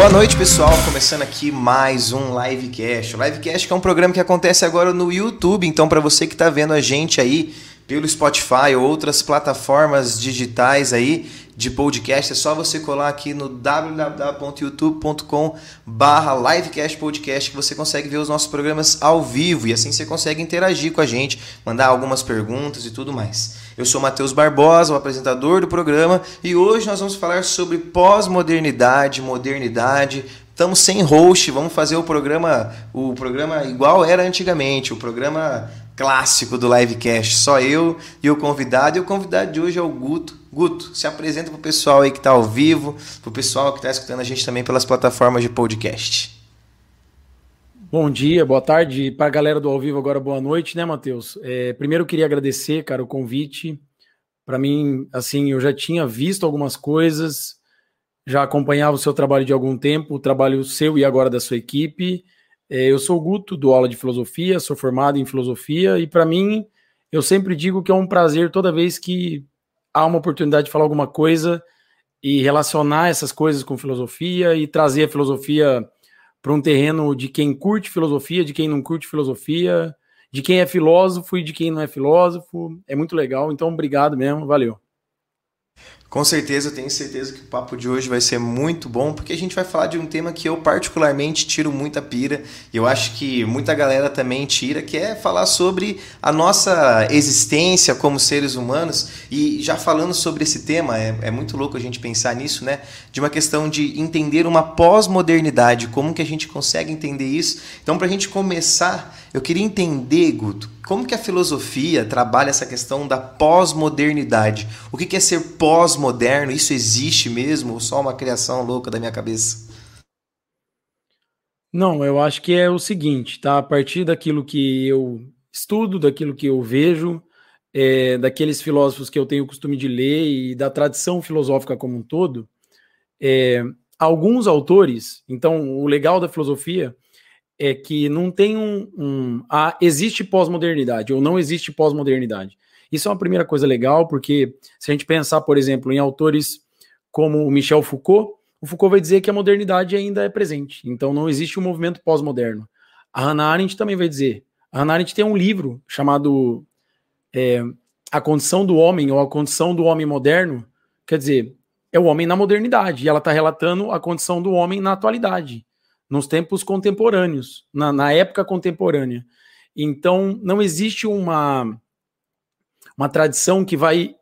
Boa noite, pessoal. Começando aqui mais um Livecast. O Livecast é um programa que acontece agora no YouTube. Então, para você que está vendo a gente aí pelo Spotify ou outras plataformas digitais aí de podcast, é só você colar aqui no www.youtube.com barra livecast podcast que você consegue ver os nossos programas ao vivo e assim você consegue interagir com a gente, mandar algumas perguntas e tudo mais. Eu sou Matheus Barbosa, o apresentador do programa, e hoje nós vamos falar sobre pós-modernidade, modernidade. Estamos sem host, vamos fazer o programa, o programa igual era antigamente, o programa clássico do livecast. Só eu e o convidado. E o convidado de hoje é o Guto. Guto, se apresenta para o pessoal aí que está ao vivo, para o pessoal que está escutando a gente também pelas plataformas de podcast. Bom dia, boa tarde para a galera do ao vivo agora, boa noite, né, Matheus? É, primeiro eu queria agradecer, cara, o convite. Para mim, assim, eu já tinha visto algumas coisas, já acompanhava o seu trabalho de algum tempo, o trabalho seu e agora da sua equipe. É, eu sou o Guto, do aula de filosofia, sou formado em filosofia e para mim eu sempre digo que é um prazer toda vez que há uma oportunidade de falar alguma coisa e relacionar essas coisas com filosofia e trazer a filosofia para um terreno de quem curte filosofia, de quem não curte filosofia, de quem é filósofo e de quem não é filósofo. É muito legal, então obrigado mesmo, valeu. Com certeza, tenho certeza que o papo de hoje vai ser muito bom, porque a gente vai falar de um tema que eu particularmente tiro muita pira, e eu acho que muita galera também tira, que é falar sobre a nossa existência como seres humanos. E já falando sobre esse tema, é, é muito louco a gente pensar nisso, né? De uma questão de entender uma pós-modernidade, como que a gente consegue entender isso. Então, para a gente começar, eu queria entender, Guto, como que a filosofia trabalha essa questão da pós-modernidade? O que é ser pós-moderno? Isso existe mesmo ou só uma criação louca da minha cabeça? Não, eu acho que é o seguinte, tá? A partir daquilo que eu estudo, daquilo que eu vejo, é, daqueles filósofos que eu tenho o costume de ler e da tradição filosófica como um todo, é, alguns autores, então o legal da filosofia é que não tem um. um ah, existe pós-modernidade ou não existe pós-modernidade. Isso é uma primeira coisa legal, porque se a gente pensar, por exemplo, em autores como o Michel Foucault, o Foucault vai dizer que a modernidade ainda é presente. Então não existe um movimento pós-moderno. A Hannah Arendt também vai dizer. A Hannah Arendt tem um livro chamado é, A Condição do Homem ou A Condição do Homem Moderno. Quer dizer, é o homem na modernidade. E ela está relatando a condição do homem na atualidade nos tempos contemporâneos, na, na época contemporânea. Então, não existe uma, uma tradição que vai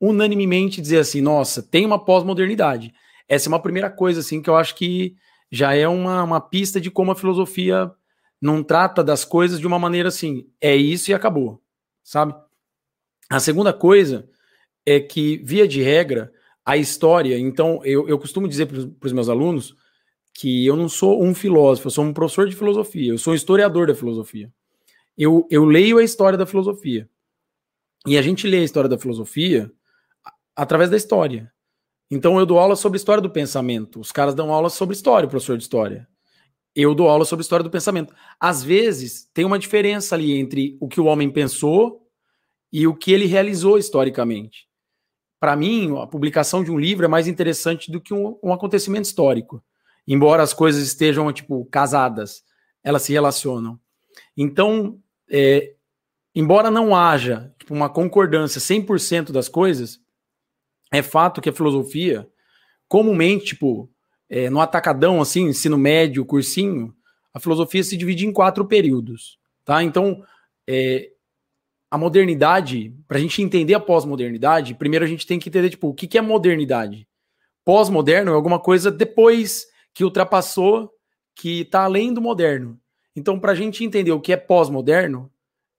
unanimemente dizer assim, nossa, tem uma pós-modernidade. Essa é uma primeira coisa, assim, que eu acho que já é uma, uma pista de como a filosofia não trata das coisas de uma maneira assim, é isso e acabou, sabe? A segunda coisa é que, via de regra, a história, então, eu, eu costumo dizer para os meus alunos que eu não sou um filósofo, eu sou um professor de filosofia, eu sou um historiador da filosofia. Eu, eu leio a história da filosofia. E a gente lê a história da filosofia através da história. Então eu dou aula sobre história do pensamento. Os caras dão aula sobre história, o professor de história. Eu dou aula sobre história do pensamento. Às vezes tem uma diferença ali entre o que o homem pensou e o que ele realizou historicamente. Para mim, a publicação de um livro é mais interessante do que um, um acontecimento histórico embora as coisas estejam, tipo, casadas, elas se relacionam. Então, é, embora não haja tipo, uma concordância 100% das coisas, é fato que a filosofia, comumente, tipo, é, no atacadão, assim, ensino médio, cursinho, a filosofia se divide em quatro períodos, tá? Então, é, a modernidade, para a gente entender a pós-modernidade, primeiro a gente tem que entender, tipo, o que, que é modernidade? Pós-moderno é alguma coisa depois que ultrapassou, que está além do moderno. Então, para a gente entender o que é pós-moderno,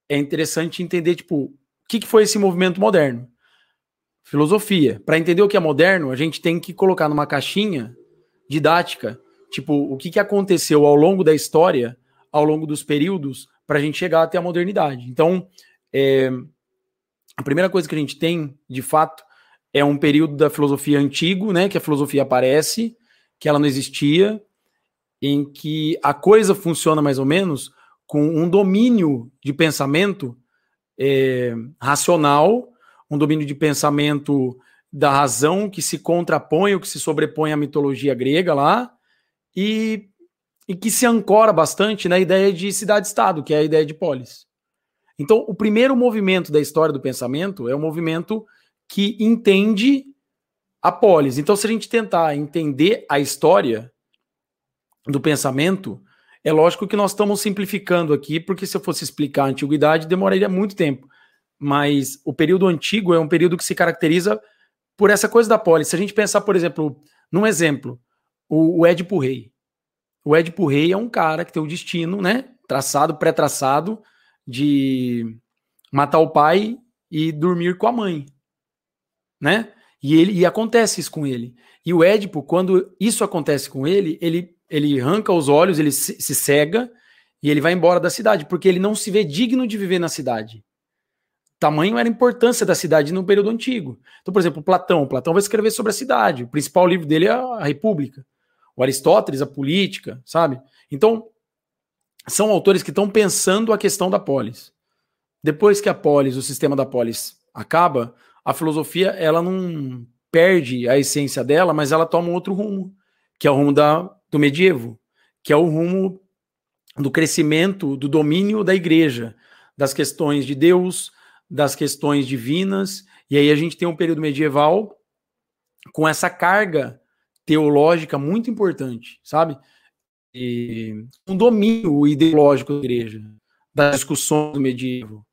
é interessante entender, tipo, o que, que foi esse movimento moderno? Filosofia. Para entender o que é moderno, a gente tem que colocar numa caixinha didática, tipo, o que, que aconteceu ao longo da história, ao longo dos períodos, para a gente chegar até a modernidade. Então, é, a primeira coisa que a gente tem, de fato, é um período da filosofia antigo, né, que a filosofia aparece, que ela não existia, em que a coisa funciona mais ou menos com um domínio de pensamento é, racional, um domínio de pensamento da razão que se contrapõe ou que se sobrepõe à mitologia grega lá, e, e que se ancora bastante na ideia de cidade-estado, que é a ideia de polis. Então, o primeiro movimento da história do pensamento é o movimento que entende a polis. Então, se a gente tentar entender a história do pensamento, é lógico que nós estamos simplificando aqui, porque se eu fosse explicar a antiguidade, demoraria muito tempo. Mas o período antigo é um período que se caracteriza por essa coisa da polis. Se a gente pensar, por exemplo, num exemplo, o, o Édipo Rei. O Édipo Rei é um cara que tem o destino, né? Traçado, pré-traçado, de matar o pai e dormir com a mãe, né? E ele e acontece isso com ele. E o Édipo, quando isso acontece com ele, ele ele arranca os olhos, ele se, se cega e ele vai embora da cidade, porque ele não se vê digno de viver na cidade. Tamanho era a importância da cidade no período antigo. Então, por exemplo, Platão. Platão vai escrever sobre a cidade. O principal livro dele é a República. O Aristóteles, a política, sabe? Então, são autores que estão pensando a questão da polis. Depois que a polis, o sistema da polis acaba, a filosofia ela não perde a essência dela, mas ela toma um outro rumo, que é o rumo da, do medievo, que é o rumo do crescimento, do domínio da igreja, das questões de Deus, das questões divinas, e aí a gente tem um período medieval com essa carga teológica muito importante, sabe? Um domínio ideológico da igreja, das discussões do medievo.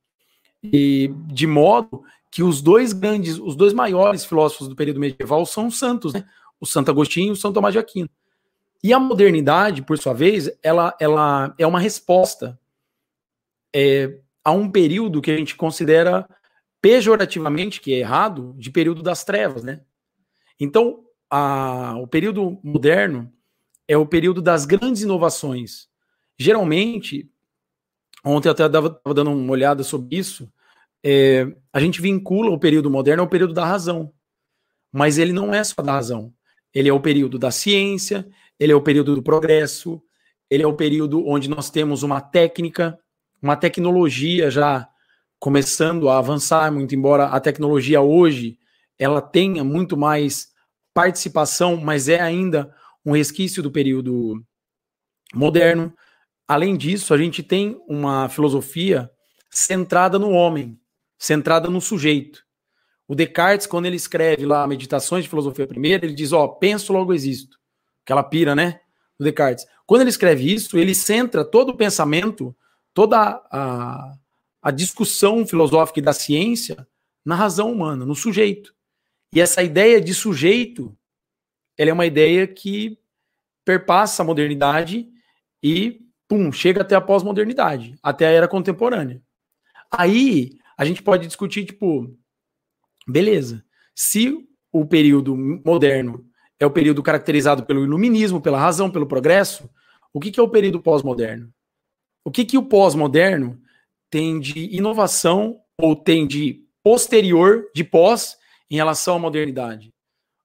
E de modo que os dois grandes, os dois maiores filósofos do período medieval são santos, né? O Santo Agostinho e o Santo Tomás de Aquino. E a modernidade, por sua vez, ela, ela é uma resposta é, a um período que a gente considera pejorativamente, que é errado, de período das trevas, né? Então, a, o período moderno é o período das grandes inovações. Geralmente, ontem eu até estava dando uma olhada sobre isso, é, a gente vincula o período moderno ao período da razão. Mas ele não é só da razão. Ele é o período da ciência, ele é o período do progresso, ele é o período onde nós temos uma técnica, uma tecnologia já começando a avançar, muito embora a tecnologia hoje ela tenha muito mais participação, mas é ainda um resquício do período moderno. Além disso, a gente tem uma filosofia centrada no homem, centrada no sujeito. O Descartes, quando ele escreve lá Meditações de Filosofia Primeira, ele diz: Ó, penso, logo existo aquela pira, né? Do Descartes. Quando ele escreve isso, ele centra todo o pensamento, toda a, a discussão filosófica e da ciência na razão humana, no sujeito. E essa ideia de sujeito, ela é uma ideia que perpassa a modernidade e, pum, chega até a pós-modernidade, até a era contemporânea. Aí a gente pode discutir, tipo, beleza, se o período moderno é o período caracterizado pelo iluminismo, pela razão, pelo progresso. O que, que é o período pós-moderno? O que, que o pós-moderno tem de inovação ou tem de posterior, de pós, em relação à modernidade?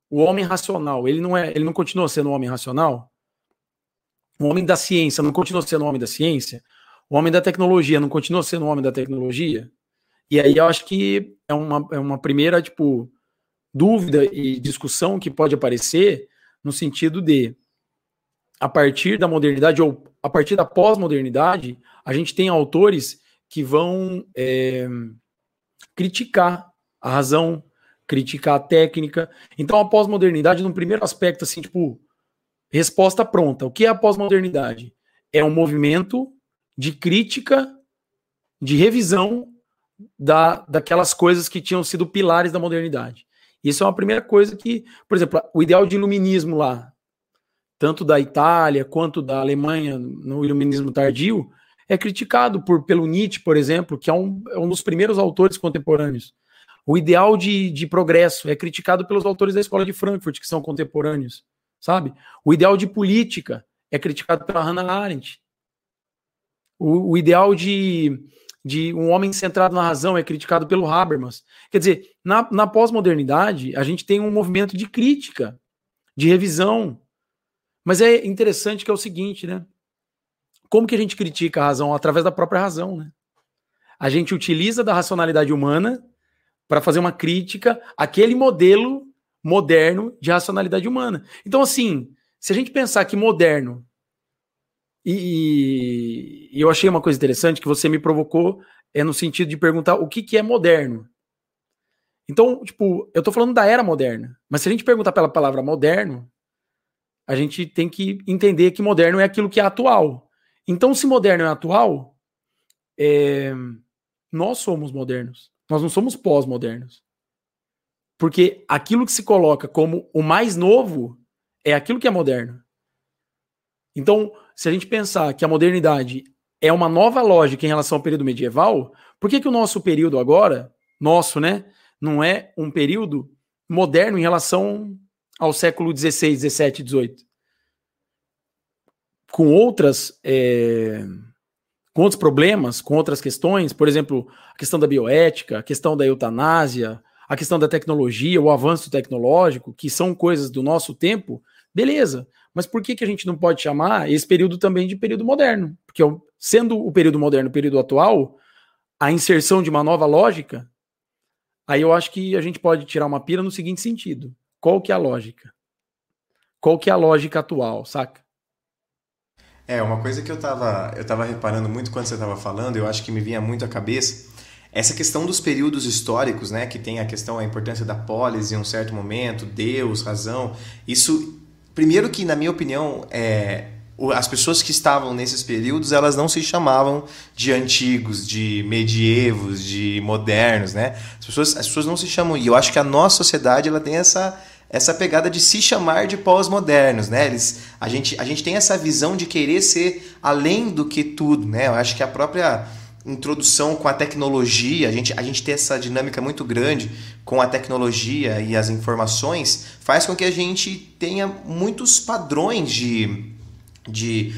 O homem racional, ele não é, ele não continua sendo um homem racional? O homem da ciência não continua sendo um homem da ciência? O homem da tecnologia não continua sendo um homem da tecnologia? E aí eu acho que é uma, é uma primeira, tipo, dúvida e discussão que pode aparecer no sentido de, a partir da modernidade ou a partir da pós-modernidade, a gente tem autores que vão é, criticar a razão, criticar a técnica. Então, a pós-modernidade, no primeiro aspecto, assim, tipo, resposta pronta. O que é a pós-modernidade? É um movimento de crítica, de revisão da, daquelas coisas que tinham sido pilares da modernidade. Isso é uma primeira coisa que, por exemplo, o ideal de iluminismo lá, tanto da Itália quanto da Alemanha no iluminismo tardio, é criticado por, pelo Nietzsche, por exemplo, que é um, é um dos primeiros autores contemporâneos. O ideal de, de progresso é criticado pelos autores da escola de Frankfurt, que são contemporâneos, sabe? O ideal de política é criticado pela Hannah Arendt. O, o ideal de, de um homem centrado na razão é criticado pelo Habermas. Quer dizer, na, na pós-modernidade, a gente tem um movimento de crítica, de revisão. Mas é interessante que é o seguinte, né? Como que a gente critica a razão? Através da própria razão, né? A gente utiliza da racionalidade humana para fazer uma crítica àquele modelo moderno de racionalidade humana. Então, assim, se a gente pensar que moderno, e, e, eu achei uma coisa interessante que você me provocou, é no sentido de perguntar o que, que é moderno. Então, tipo, eu tô falando da era moderna, mas se a gente perguntar pela palavra moderno, a gente tem que entender que moderno é aquilo que é atual. Então, se moderno é atual, é... nós somos modernos. Nós não somos pós-modernos. Porque aquilo que se coloca como o mais novo é aquilo que é moderno. Então, se a gente pensar que a modernidade é uma nova lógica em relação ao período medieval, por que, que o nosso período agora, nosso, né, não é um período moderno em relação ao século XVI, XVII, XVIII. Com outras. É, com outros problemas, com outras questões, por exemplo, a questão da bioética, a questão da eutanásia, a questão da tecnologia, o avanço tecnológico, que são coisas do nosso tempo, beleza. Mas por que, que a gente não pode chamar esse período também de período moderno? Porque sendo o período moderno o período atual, a inserção de uma nova lógica Aí eu acho que a gente pode tirar uma pira no seguinte sentido: qual que é a lógica? Qual que é a lógica atual, saca? É, uma coisa que eu tava, eu tava reparando muito quando você tava falando, eu acho que me vinha muito à cabeça, essa questão dos períodos históricos, né, que tem a questão, a importância da polis em um certo momento, Deus, razão, isso, primeiro que, na minha opinião, é, as pessoas que estavam nesses períodos, elas não se chamavam de antigos, de medievos, de modernos, né? As pessoas, as pessoas não se chamam. E eu acho que a nossa sociedade ela tem essa essa pegada de se chamar de pós-modernos, né? Eles, a, gente, a gente tem essa visão de querer ser além do que tudo, né? Eu acho que a própria introdução com a tecnologia, a gente, a gente tem essa dinâmica muito grande com a tecnologia e as informações, faz com que a gente tenha muitos padrões de de,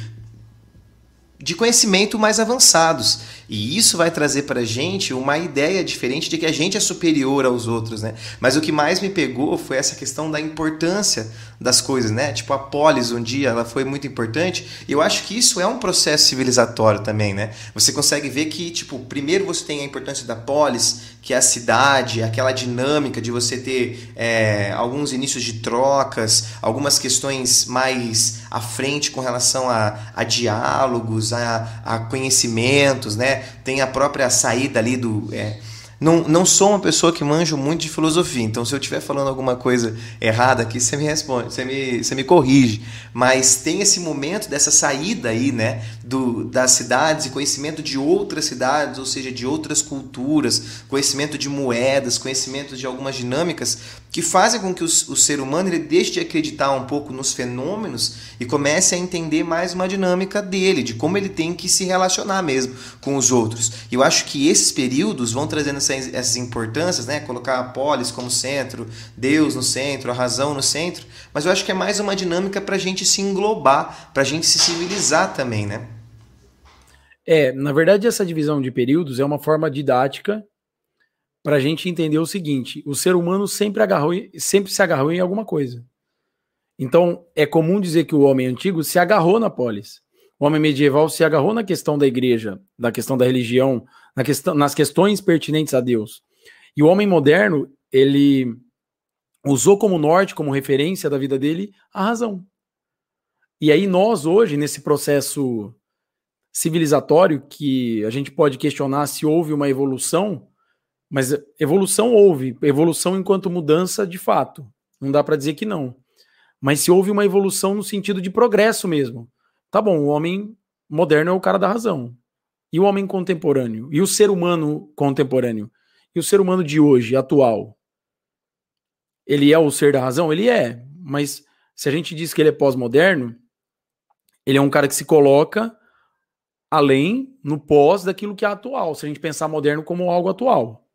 de conhecimento mais avançados. E isso vai trazer para a gente uma ideia diferente de que a gente é superior aos outros, né? Mas o que mais me pegou foi essa questão da importância das coisas, né? Tipo, a polis um dia, ela foi muito importante. E eu acho que isso é um processo civilizatório também, né? Você consegue ver que, tipo, primeiro você tem a importância da polis, que é a cidade, aquela dinâmica de você ter é, alguns inícios de trocas, algumas questões mais à frente com relação a, a diálogos, a, a conhecimentos, né? Tem a própria saída ali do... É, não, não sou uma pessoa que manjo muito de filosofia, então se eu estiver falando alguma coisa errada aqui, você me responde, você me, você me corrige. Mas tem esse momento dessa saída aí, né, do, das cidades e conhecimento de outras cidades, ou seja, de outras culturas, conhecimento de moedas, conhecimento de algumas dinâmicas que fazem com que o, o ser humano ele deixe de acreditar um pouco nos fenômenos e comece a entender mais uma dinâmica dele, de como ele tem que se relacionar mesmo com os outros. E eu acho que esses períodos vão trazendo essas, essas importâncias, né? colocar a polis como centro, Deus no centro, a razão no centro, mas eu acho que é mais uma dinâmica para a gente se englobar, para a gente se civilizar também, né? É, na verdade, essa divisão de períodos é uma forma didática para a gente entender o seguinte: o ser humano sempre, agarrou, sempre se agarrou em alguma coisa. Então, é comum dizer que o homem antigo se agarrou na polis. O homem medieval se agarrou na questão da igreja, na questão da religião, na questão, nas questões pertinentes a Deus. E o homem moderno, ele usou como norte, como referência da vida dele, a razão. E aí nós hoje, nesse processo civilizatório, que a gente pode questionar se houve uma evolução, mas evolução houve, evolução enquanto mudança de fato. Não dá para dizer que não. Mas se houve uma evolução no sentido de progresso mesmo. Tá bom, o homem moderno é o cara da razão. E o homem contemporâneo? E o ser humano contemporâneo? E o ser humano de hoje, atual? Ele é o ser da razão? Ele é. Mas se a gente diz que ele é pós-moderno, ele é um cara que se coloca além, no pós daquilo que é atual. Se a gente pensar moderno como algo atual.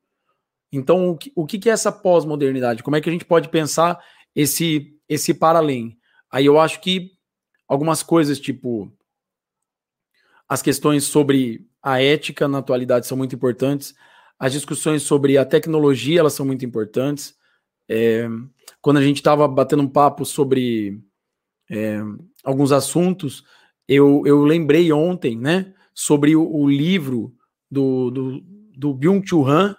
Então, o que, o que é essa pós-modernidade? Como é que a gente pode pensar esse, esse para além? Aí eu acho que algumas coisas, tipo as questões sobre a ética na atualidade são muito importantes, as discussões sobre a tecnologia elas são muito importantes. É, quando a gente estava batendo um papo sobre é, alguns assuntos, eu, eu lembrei ontem, né, sobre o, o livro do, do, do Byung-Chul Han,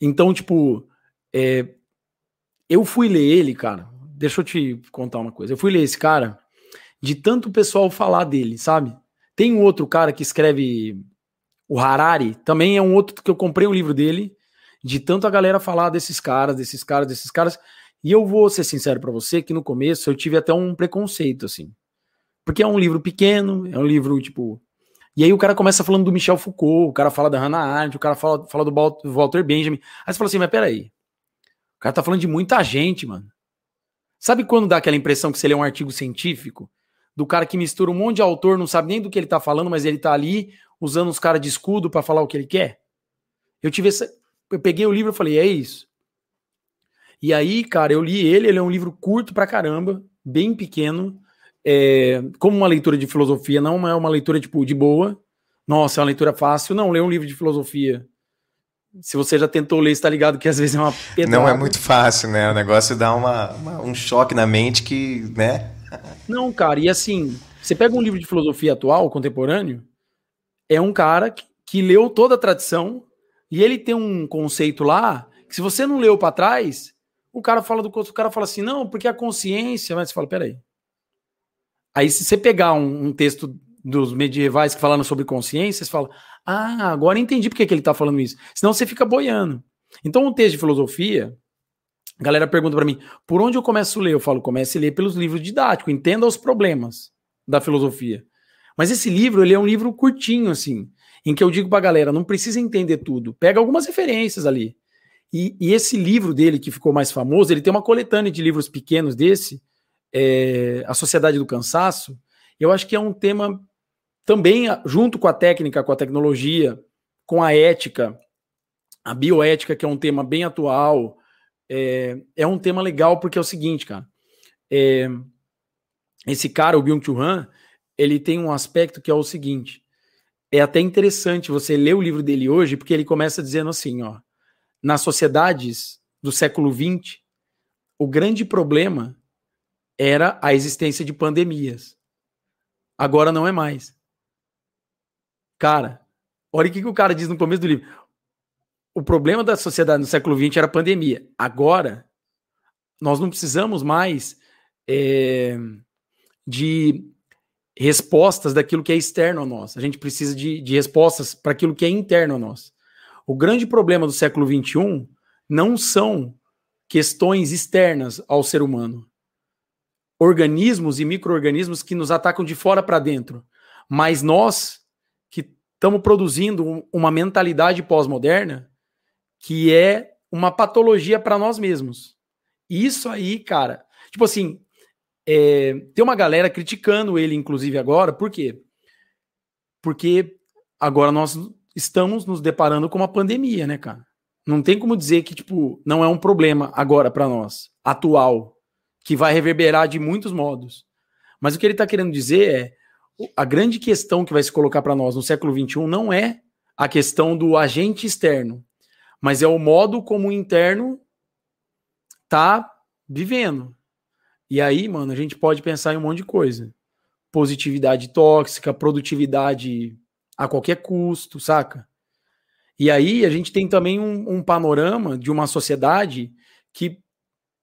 então, tipo, é, eu fui ler ele, cara. Deixa eu te contar uma coisa. Eu fui ler esse cara de tanto pessoal falar dele, sabe? Tem um outro cara que escreve o Harari, também é um outro que eu comprei um livro dele, de tanto a galera falar desses caras, desses caras, desses caras. E eu vou ser sincero para você que no começo eu tive até um preconceito, assim. Porque é um livro pequeno, é um livro, tipo. E aí o cara começa falando do Michel Foucault, o cara fala da Hannah Arendt, o cara fala, fala do Walter Benjamin. Aí você fala assim, mas peraí. O cara tá falando de muita gente, mano. Sabe quando dá aquela impressão que você lê um artigo científico? Do cara que mistura um monte de autor, não sabe nem do que ele tá falando, mas ele tá ali usando os caras de escudo para falar o que ele quer? Eu tive essa. Eu peguei o livro e falei, é isso. E aí, cara, eu li ele, ele é um livro curto pra caramba, bem pequeno. É, como uma leitura de filosofia, não é uma leitura tipo de boa. Nossa, é uma leitura fácil. Não, ler um livro de filosofia se você já tentou ler, está ligado que às vezes é uma pedrada. Não é muito fácil, né? O negócio dá uma, uma, um choque na mente que, né? Não, cara, e assim, você pega um livro de filosofia atual, contemporâneo, é um cara que, que leu toda a tradição e ele tem um conceito lá que se você não leu para trás, o cara fala do o cara fala assim, não, porque a consciência, mas você fala, peraí. Aí se você pegar um, um texto dos medievais que falaram sobre consciência, você fala, ah, agora entendi porque que ele está falando isso. Senão você fica boiando. Então, um texto de filosofia, a galera pergunta para mim, por onde eu começo a ler? Eu falo, comece a ler pelos livros didáticos, entenda os problemas da filosofia. Mas esse livro, ele é um livro curtinho, assim, em que eu digo pra galera, não precisa entender tudo, pega algumas referências ali. E, e esse livro dele, que ficou mais famoso, ele tem uma coletânea de livros pequenos desse, é, A Sociedade do Cansaço, eu acho que é um tema também, junto com a técnica, com a tecnologia, com a ética, a bioética, que é um tema bem atual, é, é um tema legal porque é o seguinte, cara. É, esse cara, o Byung-Chul Han, ele tem um aspecto que é o seguinte. É até interessante você ler o livro dele hoje, porque ele começa dizendo assim, ó. Nas sociedades do século XX, o grande problema era a existência de pandemias. Agora não é mais. Cara, olha o que, que o cara diz no começo do livro. O problema da sociedade no século XX era a pandemia. Agora, nós não precisamos mais é, de respostas daquilo que é externo a nós. A gente precisa de, de respostas para aquilo que é interno a nós. O grande problema do século XXI não são questões externas ao ser humano. Organismos e micro-organismos que nos atacam de fora para dentro. Mas nós estamos produzindo uma mentalidade pós-moderna que é uma patologia para nós mesmos. Isso aí, cara, tipo assim, é, tem uma galera criticando ele, inclusive agora, por quê? Porque agora nós estamos nos deparando com uma pandemia, né, cara? Não tem como dizer que, tipo, não é um problema agora para nós, atual, que vai reverberar de muitos modos. Mas o que ele está querendo dizer é a grande questão que vai se colocar para nós no século XXI não é a questão do agente externo, mas é o modo como o interno tá vivendo. E aí, mano, a gente pode pensar em um monte de coisa. Positividade tóxica, produtividade a qualquer custo, saca? E aí a gente tem também um, um panorama de uma sociedade que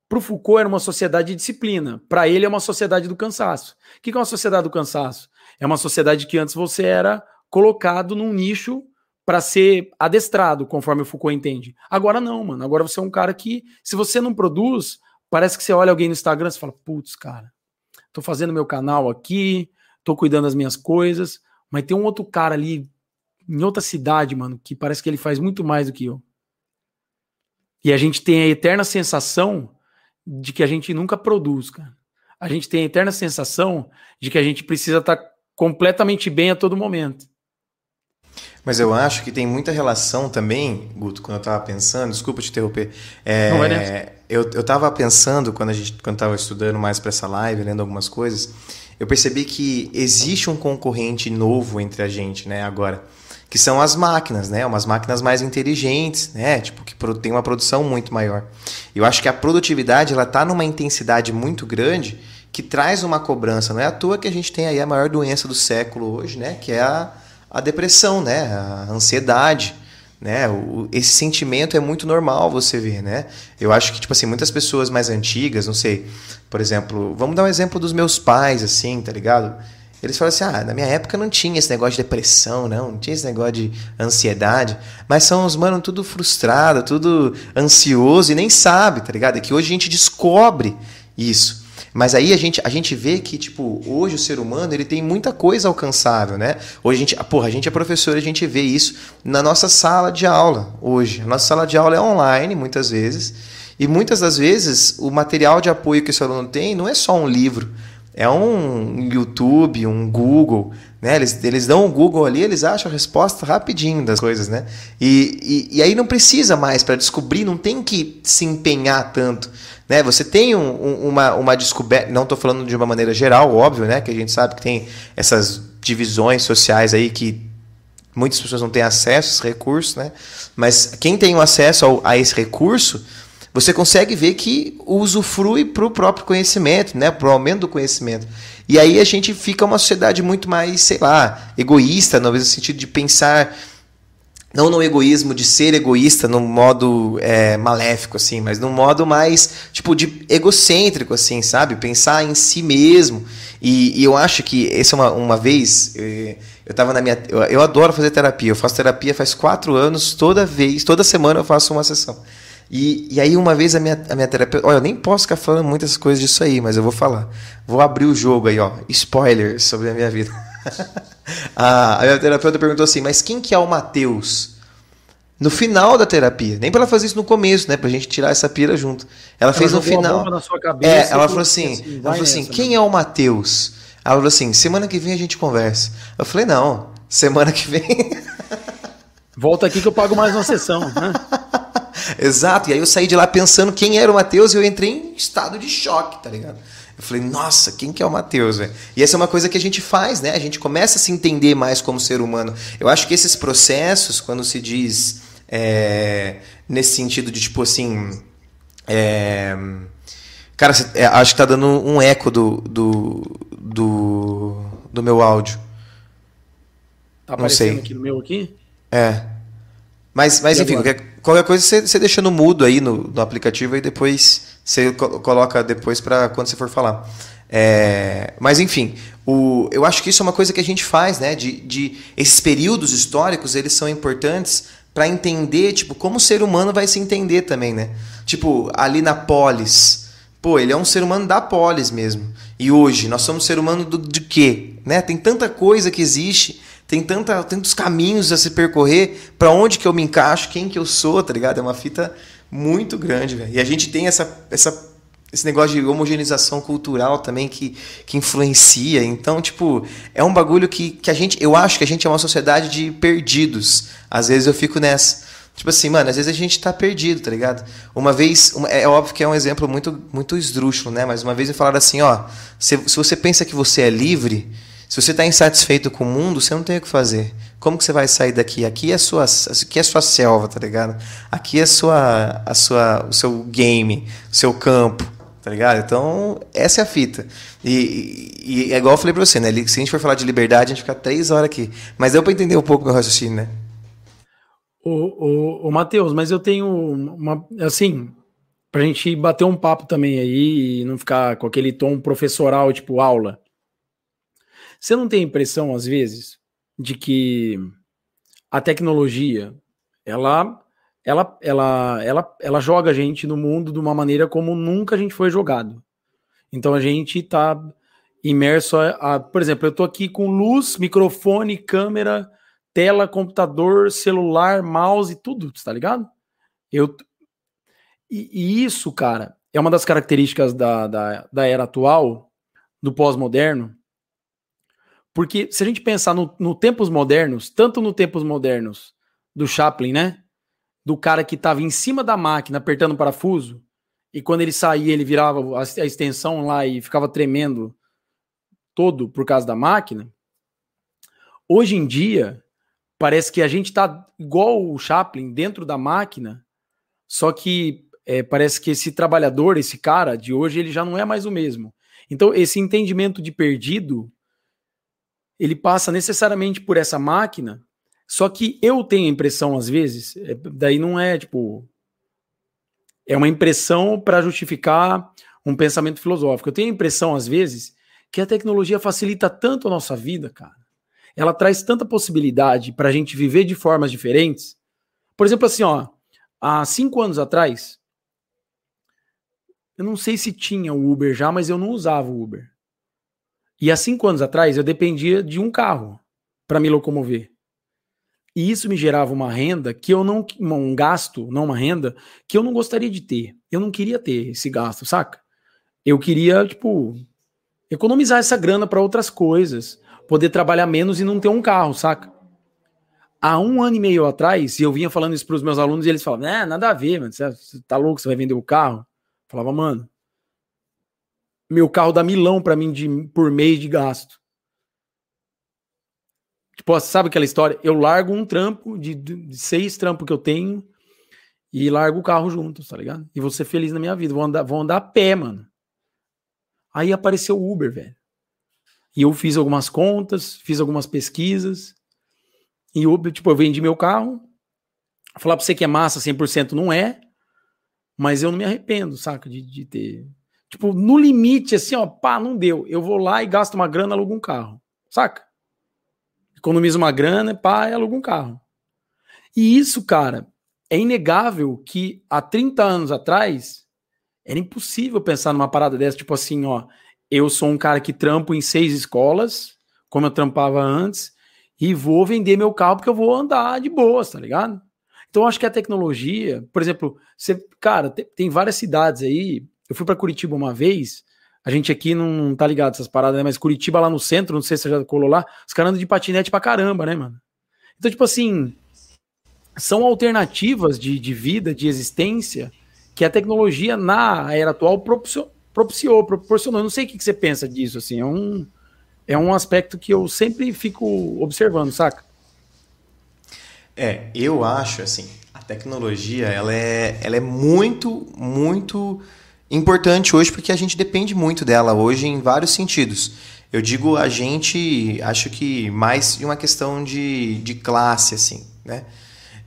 para o Foucault era uma sociedade de disciplina, para ele é uma sociedade do cansaço. O que é uma sociedade do cansaço? É uma sociedade que antes você era colocado num nicho para ser adestrado, conforme o Foucault entende. Agora não, mano. Agora você é um cara que, se você não produz, parece que você olha alguém no Instagram e fala: putz, cara, tô fazendo meu canal aqui, tô cuidando das minhas coisas, mas tem um outro cara ali em outra cidade, mano, que parece que ele faz muito mais do que eu. E a gente tem a eterna sensação de que a gente nunca produz, cara. A gente tem a eterna sensação de que a gente precisa estar tá completamente bem a todo momento. Mas eu acho que tem muita relação também, Guto, quando eu estava pensando, desculpa te interromper. É, Não vai eu, eu tava pensando, quando a gente quando estava estudando mais para essa live, lendo algumas coisas, eu percebi que existe um concorrente novo entre a gente, né, agora, que são as máquinas, né, umas máquinas mais inteligentes, né, tipo, que tem uma produção muito maior. Eu acho que a produtividade, ela tá numa intensidade muito grande, que traz uma cobrança. Não é à toa que a gente tem aí a maior doença do século hoje, né? Que é a, a depressão, né? A ansiedade. né? O, esse sentimento é muito normal você ver, né? Eu acho que, tipo assim, muitas pessoas mais antigas, não sei, por exemplo, vamos dar um exemplo dos meus pais, assim, tá ligado? Eles falam assim: ah, na minha época não tinha esse negócio de depressão, não, não tinha esse negócio de ansiedade. Mas são os mano tudo frustrado, tudo ansioso e nem sabe, tá ligado? É que hoje a gente descobre isso. Mas aí a gente, a gente vê que, tipo, hoje o ser humano ele tem muita coisa alcançável, né? Hoje a gente, porra, a gente é professor, a gente vê isso na nossa sala de aula hoje. A nossa sala de aula é online, muitas vezes. E muitas das vezes o material de apoio que esse aluno tem não é só um livro é um YouTube, um Google, né? Eles, eles dão um Google ali, eles acham a resposta rapidinho das coisas, né? E, e, e aí não precisa mais para descobrir, não tem que se empenhar tanto, né? Você tem um, um, uma, uma descoberta, não estou falando de uma maneira geral, óbvio, né? Que a gente sabe que tem essas divisões sociais aí que muitas pessoas não têm acesso a esse recurso, né? Mas quem tem o acesso ao, a esse recurso você consegue ver que usufrui para o próprio conhecimento, né? para o aumento do conhecimento. E aí a gente fica uma sociedade muito mais, sei lá, egoísta, no sentido de pensar não no egoísmo de ser egoísta no modo é, maléfico assim, mas no modo mais tipo de egocêntrico assim, sabe? Pensar em si mesmo. E, e eu acho que essa é uma, uma vez eu, eu tava na minha eu, eu adoro fazer terapia. Eu faço terapia faz quatro anos, toda vez, toda semana eu faço uma sessão. E, e aí, uma vez a minha, a minha terapeuta. Olha, eu nem posso ficar falando muitas coisas disso aí, mas eu vou falar. Vou abrir o jogo aí, ó. Spoilers sobre a minha vida. a, a minha terapeuta perguntou assim: Mas quem que é o Mateus? No final da terapia. Nem para ela fazer isso no começo, né? Pra gente tirar essa pira junto. Ela, ela fez no final. é, ela falou assim: assim ela falou assim: nessa, quem né? é o Mateus? Ela falou assim: semana que vem a gente conversa. Eu falei: não, semana que vem. Volta aqui que eu pago mais uma sessão. Né? Exato. E aí eu saí de lá pensando quem era o Mateus e eu entrei em estado de choque, tá ligado? Eu falei, nossa, quem que é o Mateus, velho? E essa é uma coisa que a gente faz, né? A gente começa a se entender mais como ser humano. Eu acho que esses processos, quando se diz é, nesse sentido de tipo assim. É, cara, é, acho que tá dando um eco do, do, do, do meu áudio. Tá aparecendo Não sei. aqui no meu aqui? É. Mas, mas enfim, qualquer, qualquer, coisa você, deixa no mudo aí no, no aplicativo e depois você coloca depois para quando você for falar. É, mas enfim, o, eu acho que isso é uma coisa que a gente faz, né? De, de esses períodos históricos eles são importantes para entender, tipo, como o ser humano vai se entender também, né? Tipo, ali na polis, pô, ele é um ser humano da polis mesmo. E hoje nós somos ser humano do, de quê? Né? Tem tanta coisa que existe tem tanta, tantos caminhos a se percorrer, para onde que eu me encaixo, quem que eu sou, tá ligado? É uma fita muito grande, velho. E a gente tem essa, essa, esse negócio de homogeneização cultural também que, que influencia. Então, tipo, é um bagulho que, que a gente. Eu acho que a gente é uma sociedade de perdidos. Às vezes eu fico nessa. Tipo assim, mano, às vezes a gente tá perdido, tá ligado? Uma vez, uma, é óbvio que é um exemplo muito, muito esdrúxulo, né? Mas uma vez me falaram assim, ó, se, se você pensa que você é livre, se você está insatisfeito com o mundo, você não tem o que fazer. Como que você vai sair daqui? Aqui é sua, aqui é sua selva, tá ligado? Aqui é sua, a sua, o seu game, o seu campo, tá ligado? Então, essa é a fita. E, e, é igual eu falei pra você, né? Se a gente for falar de liberdade, a gente fica três horas aqui. Mas deu para entender um pouco o meu raciocínio, né? O, o, o Matheus, mas eu tenho uma. Assim, pra gente bater um papo também aí e não ficar com aquele tom professoral, tipo aula. Você não tem a impressão, às vezes, de que a tecnologia ela, ela, ela, ela, ela joga a gente no mundo de uma maneira como nunca a gente foi jogado. Então a gente está imerso a, a, por exemplo, eu estou aqui com luz, microfone, câmera, tela, computador, celular, mouse, tudo, tá ligado? Eu e, e isso, cara, é uma das características da, da, da era atual, do pós-moderno, porque se a gente pensar no, no tempos modernos, tanto no tempos modernos do Chaplin, né? Do cara que estava em cima da máquina apertando o parafuso, e quando ele saía, ele virava a, a extensão lá e ficava tremendo todo por causa da máquina. Hoje em dia, parece que a gente está igual o Chaplin dentro da máquina, só que é, parece que esse trabalhador, esse cara de hoje, ele já não é mais o mesmo. Então, esse entendimento de perdido ele passa necessariamente por essa máquina Só que eu tenho a impressão, às vezes, é, daí não é tipo. É uma impressão para justificar um pensamento filosófico. Eu tenho a impressão, às vezes, que a tecnologia facilita tanto a nossa vida, cara. Ela traz tanta possibilidade para a gente viver de formas diferentes. Por exemplo, assim, ó, há cinco anos atrás, eu não sei se tinha o Uber já, mas eu não usava o Uber. E há cinco anos atrás eu dependia de um carro para me locomover. E isso me gerava uma renda que eu não. Um gasto, não uma renda, que eu não gostaria de ter. Eu não queria ter esse gasto, saca? Eu queria, tipo, economizar essa grana para outras coisas. Poder trabalhar menos e não ter um carro, saca? Há um ano e meio atrás, eu vinha falando isso para os meus alunos, e eles falavam: É, nada a ver, mano. Você tá louco, você vai vender o carro? Eu falava, mano, meu carro dá milão para mim de, por mês de gasto. Tipo, sabe aquela história? Eu largo um trampo de, de seis trampos que eu tenho e largo o carro junto, tá ligado? E vou ser feliz na minha vida. Vou andar, vou andar a pé, mano. Aí apareceu o Uber, velho. E eu fiz algumas contas, fiz algumas pesquisas. E Uber, tipo, eu vendi meu carro. Falar pra você que é massa 100% não é. Mas eu não me arrependo, saca? De, de ter. Tipo, no limite, assim, ó, pá, não deu. Eu vou lá e gasto uma grana, alugo um carro. Saca? economiza uma grana, pá, e aluga um carro. E isso, cara, é inegável que há 30 anos atrás era impossível pensar numa parada dessa, tipo assim, ó, eu sou um cara que trampo em seis escolas, como eu trampava antes, e vou vender meu carro porque eu vou andar de boas, tá ligado? Então acho que a tecnologia, por exemplo, você, cara, tem várias cidades aí. Eu fui para Curitiba uma vez, a gente aqui não tá ligado essas paradas, né? Mas Curitiba lá no centro, não sei se você já colou lá, os caras andam de patinete pra caramba, né, mano? Então, tipo assim, são alternativas de, de vida, de existência, que a tecnologia na era atual propiciou, proporcionou. Eu não sei o que, que você pensa disso, assim, é um, é um aspecto que eu sempre fico observando, saca? É, eu acho, assim, a tecnologia, ela é, ela é muito, muito importante hoje porque a gente depende muito dela hoje em vários sentidos. Eu digo a gente, acho que mais de uma questão de, de classe, assim, né?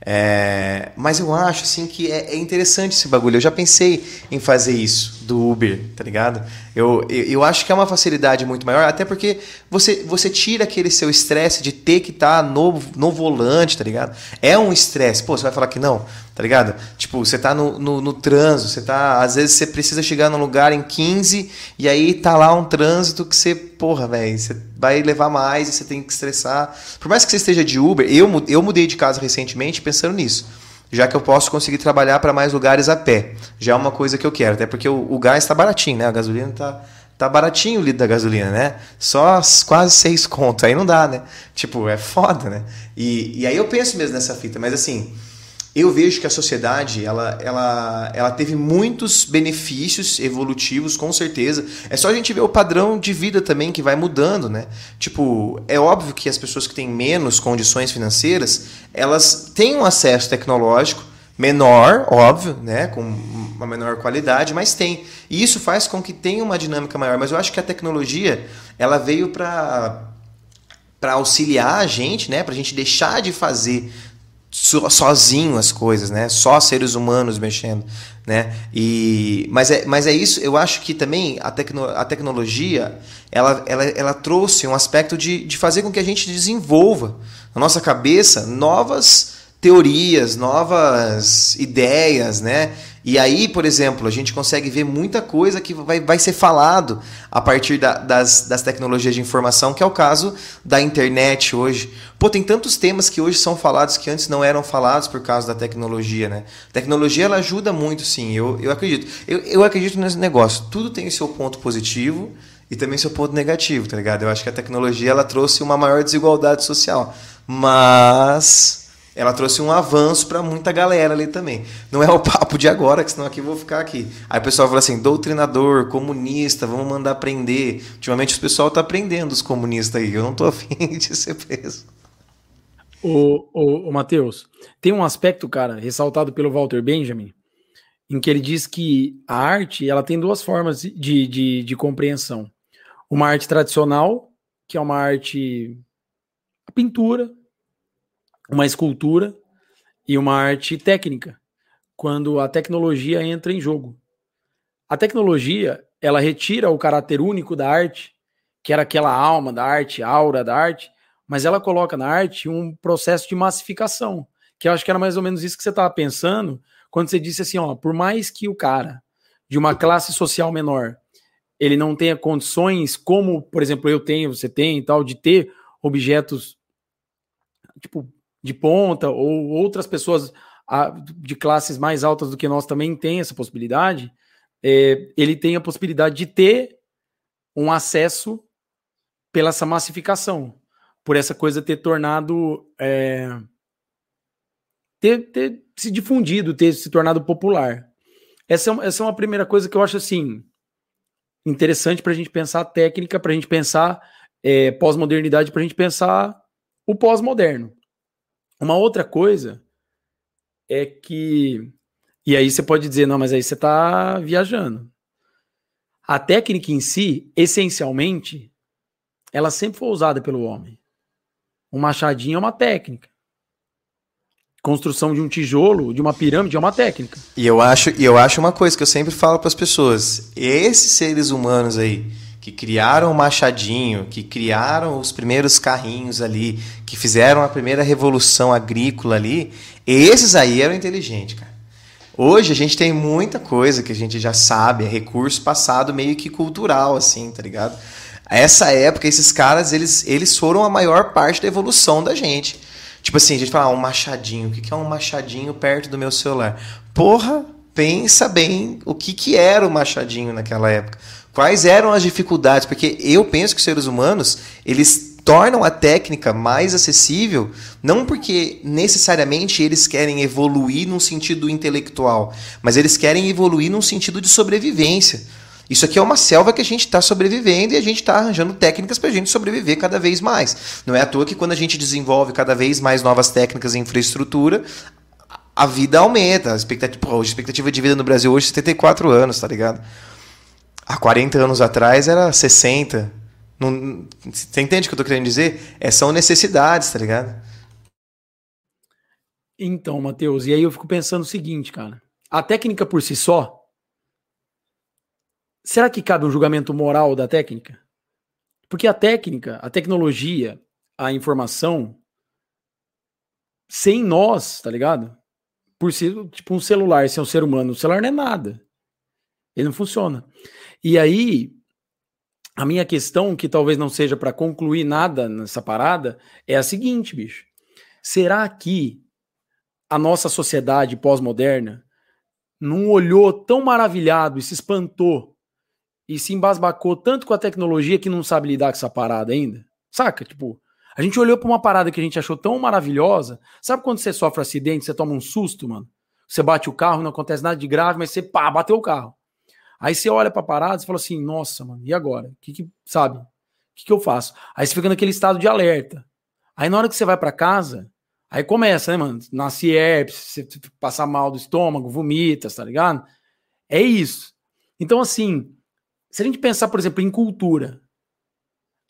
É, mas eu acho assim que é, é, interessante esse bagulho. Eu já pensei em fazer isso do Uber, tá ligado? Eu, eu, eu acho que é uma facilidade muito maior, até porque você, você tira aquele seu estresse de ter que estar tá no, no volante, tá ligado? É um estresse. Pô, você vai falar que não, tá ligado? Tipo, você tá no, no, no trânsito, você tá. Às vezes você precisa chegar num lugar em 15 e aí tá lá um trânsito que você, porra, velho, você vai levar mais e você tem que estressar. Por mais que você esteja de Uber, eu, eu mudei de casa recentemente pensando nisso já que eu posso conseguir trabalhar para mais lugares a pé. Já é uma coisa que eu quero, até porque o, o gás está baratinho, né? A gasolina está tá baratinho o litro da gasolina, né? Só quase seis contos, aí não dá, né? Tipo, é foda, né? E, e aí eu penso mesmo nessa fita, mas assim, eu vejo que a sociedade ela, ela, ela teve muitos benefícios evolutivos, com certeza. É só a gente ver o padrão de vida também que vai mudando, né? Tipo, é óbvio que as pessoas que têm menos condições financeiras, elas têm um acesso tecnológico menor, óbvio, né, com uma menor qualidade, mas tem. E isso faz com que tenha uma dinâmica maior. Mas eu acho que a tecnologia ela veio para para auxiliar a gente, né, para a gente deixar de fazer sozinho as coisas, né? Só seres humanos mexendo, né? E mas é, mas é isso. Eu acho que também a, tecno, a tecnologia ela, ela, ela trouxe um aspecto de, de fazer com que a gente desenvolva na nossa cabeça novas teorias, novas ideias, né? E aí, por exemplo, a gente consegue ver muita coisa que vai, vai ser falado a partir da, das, das tecnologias de informação, que é o caso da internet hoje. Pô, tem tantos temas que hoje são falados que antes não eram falados por causa da tecnologia, né? A tecnologia, ela ajuda muito, sim, eu, eu acredito. Eu, eu acredito nesse negócio. Tudo tem o seu ponto positivo e também seu ponto negativo, tá ligado? Eu acho que a tecnologia, ela trouxe uma maior desigualdade social. Mas ela trouxe um avanço para muita galera ali também. Não é o papo de agora, que senão aqui eu vou ficar aqui. Aí o pessoal fala assim: doutrinador, comunista, vamos mandar prender. Ultimamente o pessoal tá prendendo os comunistas aí. Eu não tô afim de ser preso. O, o, o Matheus, tem um aspecto, cara, ressaltado pelo Walter Benjamin, em que ele diz que a arte ela tem duas formas de, de, de compreensão. Uma arte tradicional, que é uma arte. a pintura, uma escultura e uma arte técnica, quando a tecnologia entra em jogo. A tecnologia, ela retira o caráter único da arte, que era aquela alma da arte, aura da arte, mas ela coloca na arte um processo de massificação, que eu acho que era mais ou menos isso que você estava pensando quando você disse assim, ó, por mais que o cara de uma classe social menor ele não tenha condições, como, por exemplo, eu tenho, você tem e tal, de ter objetos tipo de ponta ou outras pessoas de classes mais altas do que nós também têm essa possibilidade, é, ele tem a possibilidade de ter um acesso pela essa massificação, por essa coisa ter tornado é, ter, ter se difundido, ter se tornado popular. Essa é, essa é uma primeira coisa que eu acho assim interessante para a gente pensar técnica, para a gente pensar é, pós-modernidade, para a gente pensar o pós-moderno. Uma outra coisa é que. E aí você pode dizer, não, mas aí você está viajando. A técnica em si, essencialmente, ela sempre foi usada pelo homem. Um machadinho é uma técnica. Construção de um tijolo, de uma pirâmide, é uma técnica. E eu acho, eu acho uma coisa que eu sempre falo para as pessoas: esses seres humanos aí, que criaram o machadinho, que criaram os primeiros carrinhos ali, que fizeram a primeira revolução agrícola ali, esses aí eram inteligentes, cara. Hoje a gente tem muita coisa que a gente já sabe, é recurso passado meio que cultural, assim, tá ligado? Essa época, esses caras, eles, eles foram a maior parte da evolução da gente. Tipo assim, a gente fala, ah, um machadinho, o que é um machadinho perto do meu celular? Porra, pensa bem o que, que era o machadinho naquela época. Quais eram as dificuldades? Porque eu penso que os seres humanos, eles tornam a técnica mais acessível, não porque necessariamente eles querem evoluir num sentido intelectual, mas eles querem evoluir num sentido de sobrevivência. Isso aqui é uma selva que a gente está sobrevivendo e a gente está arranjando técnicas para a gente sobreviver cada vez mais. Não é à toa que quando a gente desenvolve cada vez mais novas técnicas em infraestrutura, a vida aumenta. A expectativa, pô, a expectativa de vida no Brasil hoje é 74 anos, tá ligado? há 40 anos atrás era 60. Não, você entende o que eu tô querendo dizer? É, são necessidades, tá ligado? Então, Matheus, e aí eu fico pensando o seguinte, cara. A técnica por si só, será que cabe um julgamento moral da técnica? Porque a técnica, a tecnologia, a informação, sem nós, tá ligado? Por si, tipo um celular, sem um ser humano, o celular não é nada. Ele não funciona. E aí, a minha questão, que talvez não seja para concluir nada nessa parada, é a seguinte, bicho. Será que a nossa sociedade pós-moderna não olhou tão maravilhado e se espantou e se embasbacou tanto com a tecnologia que não sabe lidar com essa parada ainda? Saca? Tipo, a gente olhou para uma parada que a gente achou tão maravilhosa. Sabe quando você sofre acidente, você toma um susto, mano? Você bate o carro, não acontece nada de grave, mas você pá, bateu o carro. Aí você olha para a parada e fala assim: nossa, mano, e agora? O que, que sabe? O que, que eu faço? Aí você fica naquele estado de alerta. Aí na hora que você vai para casa, aí começa, né, mano? Nasce herpes, você passa mal do estômago, vomita, tá ligado? É isso. Então, assim, se a gente pensar, por exemplo, em cultura,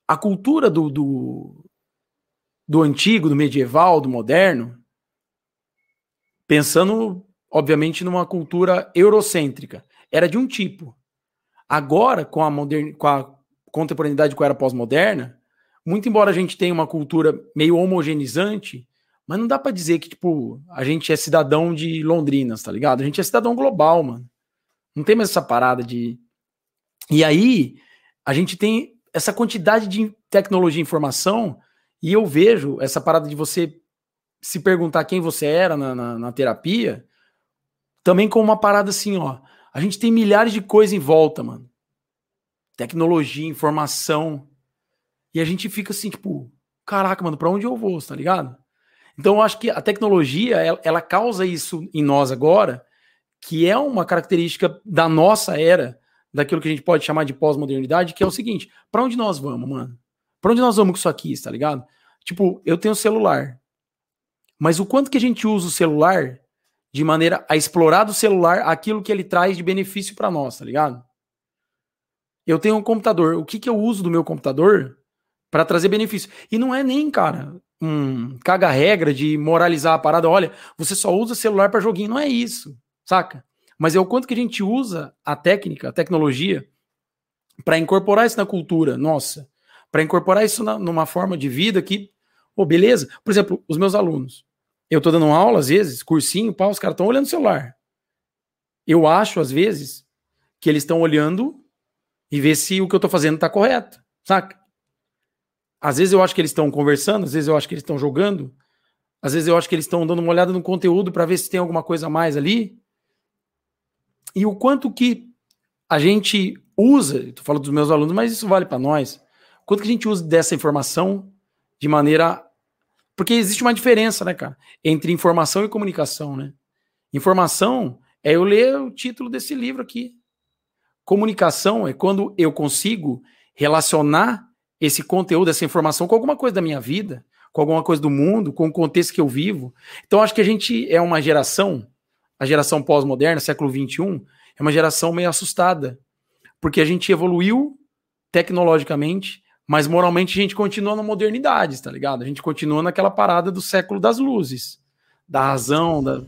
a cultura do, do, do antigo, do medieval, do moderno, pensando, obviamente, numa cultura eurocêntrica era de um tipo. Agora, com a, modern... com a contemporaneidade com a era pós-moderna, muito embora a gente tenha uma cultura meio homogeneizante, mas não dá para dizer que, tipo, a gente é cidadão de Londrinas, tá ligado? A gente é cidadão global, mano. Não tem mais essa parada de. E aí, a gente tem essa quantidade de tecnologia e informação, e eu vejo essa parada de você se perguntar quem você era na, na, na terapia, também como uma parada assim, ó. A gente tem milhares de coisas em volta, mano. Tecnologia, informação. E a gente fica assim, tipo, caraca, mano, pra onde eu vou, tá ligado? Então eu acho que a tecnologia, ela, ela causa isso em nós agora, que é uma característica da nossa era, daquilo que a gente pode chamar de pós-modernidade, que é o seguinte: para onde nós vamos, mano? Para onde nós vamos com isso aqui, tá ligado? Tipo, eu tenho celular. Mas o quanto que a gente usa o celular de maneira a explorar do celular aquilo que ele traz de benefício para nós, tá ligado? Eu tenho um computador. O que, que eu uso do meu computador para trazer benefício? E não é nem, cara, um caga-regra de moralizar a parada. Olha, você só usa celular para joguinho. Não é isso, saca? Mas é o quanto que a gente usa a técnica, a tecnologia, para incorporar isso na cultura nossa, para incorporar isso na, numa forma de vida que, pô, beleza. Por exemplo, os meus alunos. Eu estou dando aula, às vezes, cursinho, pá, os caras estão olhando o celular. Eu acho, às vezes, que eles estão olhando e ver se o que eu estou fazendo está correto, saca? Às vezes eu acho que eles estão conversando, às vezes eu acho que eles estão jogando, às vezes eu acho que eles estão dando uma olhada no conteúdo para ver se tem alguma coisa a mais ali. E o quanto que a gente usa, tu fala dos meus alunos, mas isso vale para nós. Quanto que a gente usa dessa informação de maneira porque existe uma diferença, né, cara, entre informação e comunicação, né? Informação é eu ler o título desse livro aqui. Comunicação é quando eu consigo relacionar esse conteúdo, essa informação com alguma coisa da minha vida, com alguma coisa do mundo, com o contexto que eu vivo. Então, acho que a gente é uma geração, a geração pós-moderna, século XXI, é uma geração meio assustada, porque a gente evoluiu tecnologicamente, mas moralmente a gente continua na modernidade, tá ligado? A gente continua naquela parada do século das luzes, da razão, da.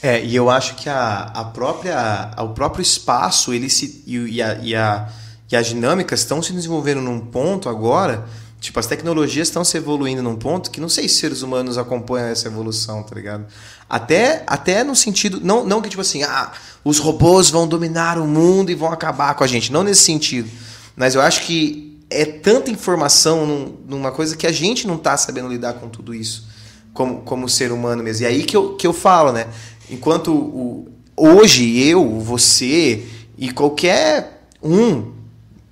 É, e eu acho que a, a própria, o próprio espaço ele se, e, a, e a que as dinâmicas estão se desenvolvendo num ponto agora, tipo, as tecnologias estão se evoluindo num ponto que não sei se seres humanos acompanham essa evolução, tá ligado? Até, até no sentido, não, não que tipo assim, ah, os robôs vão dominar o mundo e vão acabar com a gente, não nesse sentido, mas eu acho que é tanta informação num, numa coisa que a gente não está sabendo lidar com tudo isso, como, como ser humano mesmo. E aí que eu, que eu falo, né? Enquanto o, hoje eu, você e qualquer um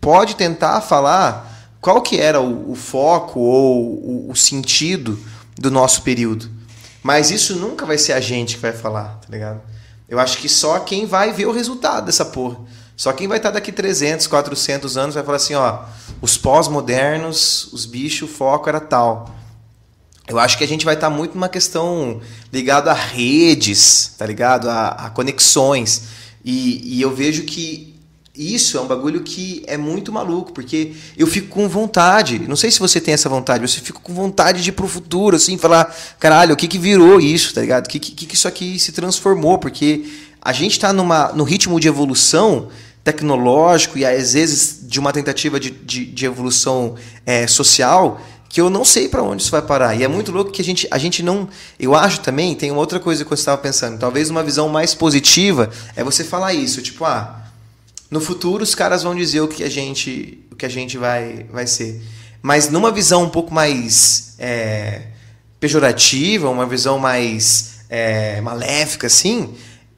pode tentar falar qual que era o, o foco ou o, o, sentido do nosso período. Mas isso nunca vai ser a gente que vai falar, tá ligado? Eu acho que só quem vai ver o resultado dessa porra. Só quem vai estar daqui 300, 400 anos vai falar assim, ó, os pós-modernos, os bichos, o foco era tal. Eu acho que a gente vai estar muito numa questão ligada a redes, tá ligado? A, a conexões. E, e eu vejo que isso é um bagulho que é muito maluco, porque eu fico com vontade, não sei se você tem essa vontade, mas eu fico com vontade de ir pro futuro, assim, falar, caralho, o que que virou isso, tá ligado? O que, que, que isso aqui se transformou? Porque a gente tá numa, no ritmo de evolução tecnológico e às vezes de uma tentativa de, de, de evolução é, social que eu não sei para onde isso vai parar. E é muito louco que a gente, a gente não. Eu acho também, tem outra coisa que eu estava pensando, talvez uma visão mais positiva é você falar isso, tipo, ah no futuro os caras vão dizer o que a gente, o que a gente vai, vai ser. Mas numa visão um pouco mais é, pejorativa, uma visão mais é, maléfica, assim,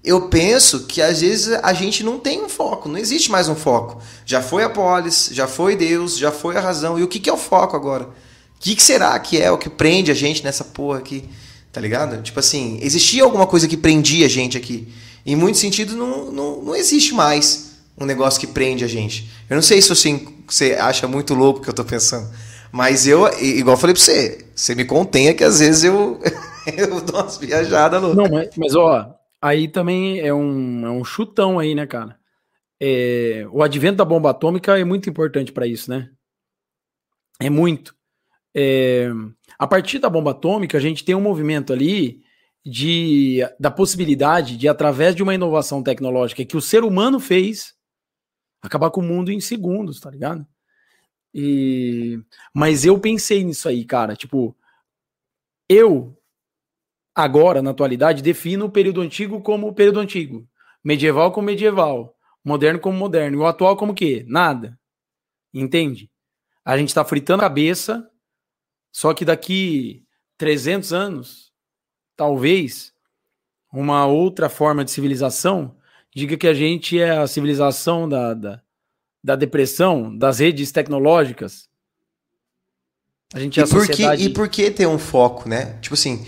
eu penso que às vezes a gente não tem um foco, não existe mais um foco. Já foi a polis, já foi Deus, já foi a razão. E o que, que é o foco agora? O que, que será que é o que prende a gente nessa porra aqui? Tá ligado? Tipo assim, existia alguma coisa que prendia a gente aqui. Em muitos sentidos não, não, não existe mais um negócio que prende a gente. Eu não sei se você, você acha muito louco o que eu estou pensando, mas eu, igual eu falei para você, você me contenha que às vezes eu, eu dou umas viajadas loucas. Não, mas, mas ó, aí também é um, é um chutão aí, né, cara? É, o advento da bomba atômica é muito importante para isso, né? É muito. É, a partir da bomba atômica, a gente tem um movimento ali de, da possibilidade de, através de uma inovação tecnológica que o ser humano fez, acabar com o mundo em segundos, tá ligado? E mas eu pensei nisso aí, cara, tipo, eu agora na atualidade defino o período antigo como o período antigo, medieval como medieval, moderno como moderno, e o atual como quê? Nada. Entende? A gente tá fritando a cabeça, só que daqui 300 anos, talvez uma outra forma de civilização diga que a gente é a civilização da, da, da depressão, das redes tecnológicas. A gente é a sociedade... Que, e por que ter um foco, né? Tipo assim,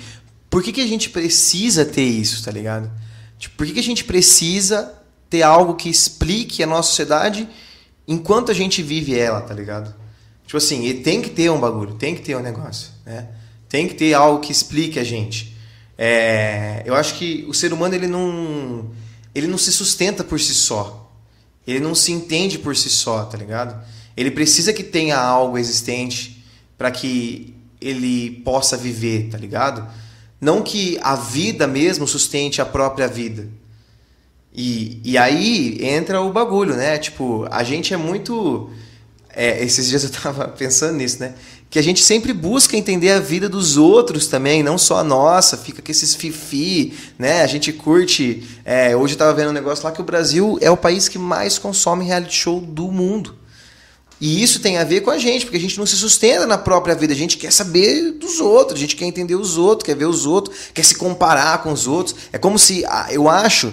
por que, que a gente precisa ter isso, tá ligado? Tipo, por que, que a gente precisa ter algo que explique a nossa sociedade enquanto a gente vive ela, tá ligado? Tipo assim, tem que ter um bagulho, tem que ter um negócio, né? Tem que ter algo que explique a gente. É, eu acho que o ser humano ele não ele não se sustenta por si só. Ele não se entende por si só, tá ligado? Ele precisa que tenha algo existente para que ele possa viver, tá ligado? Não que a vida mesmo sustente a própria vida. E, e aí entra o bagulho, né? Tipo, a gente é muito. É, esses dias eu tava pensando nisso, né? Que a gente sempre busca entender a vida dos outros também, não só a nossa, fica com esses fifi, né? A gente curte. É, hoje eu tava vendo um negócio lá que o Brasil é o país que mais consome reality show do mundo. E isso tem a ver com a gente, porque a gente não se sustenta na própria vida, a gente quer saber dos outros, a gente quer entender os outros, quer ver os outros, quer se comparar com os outros. É como se, ah, eu acho,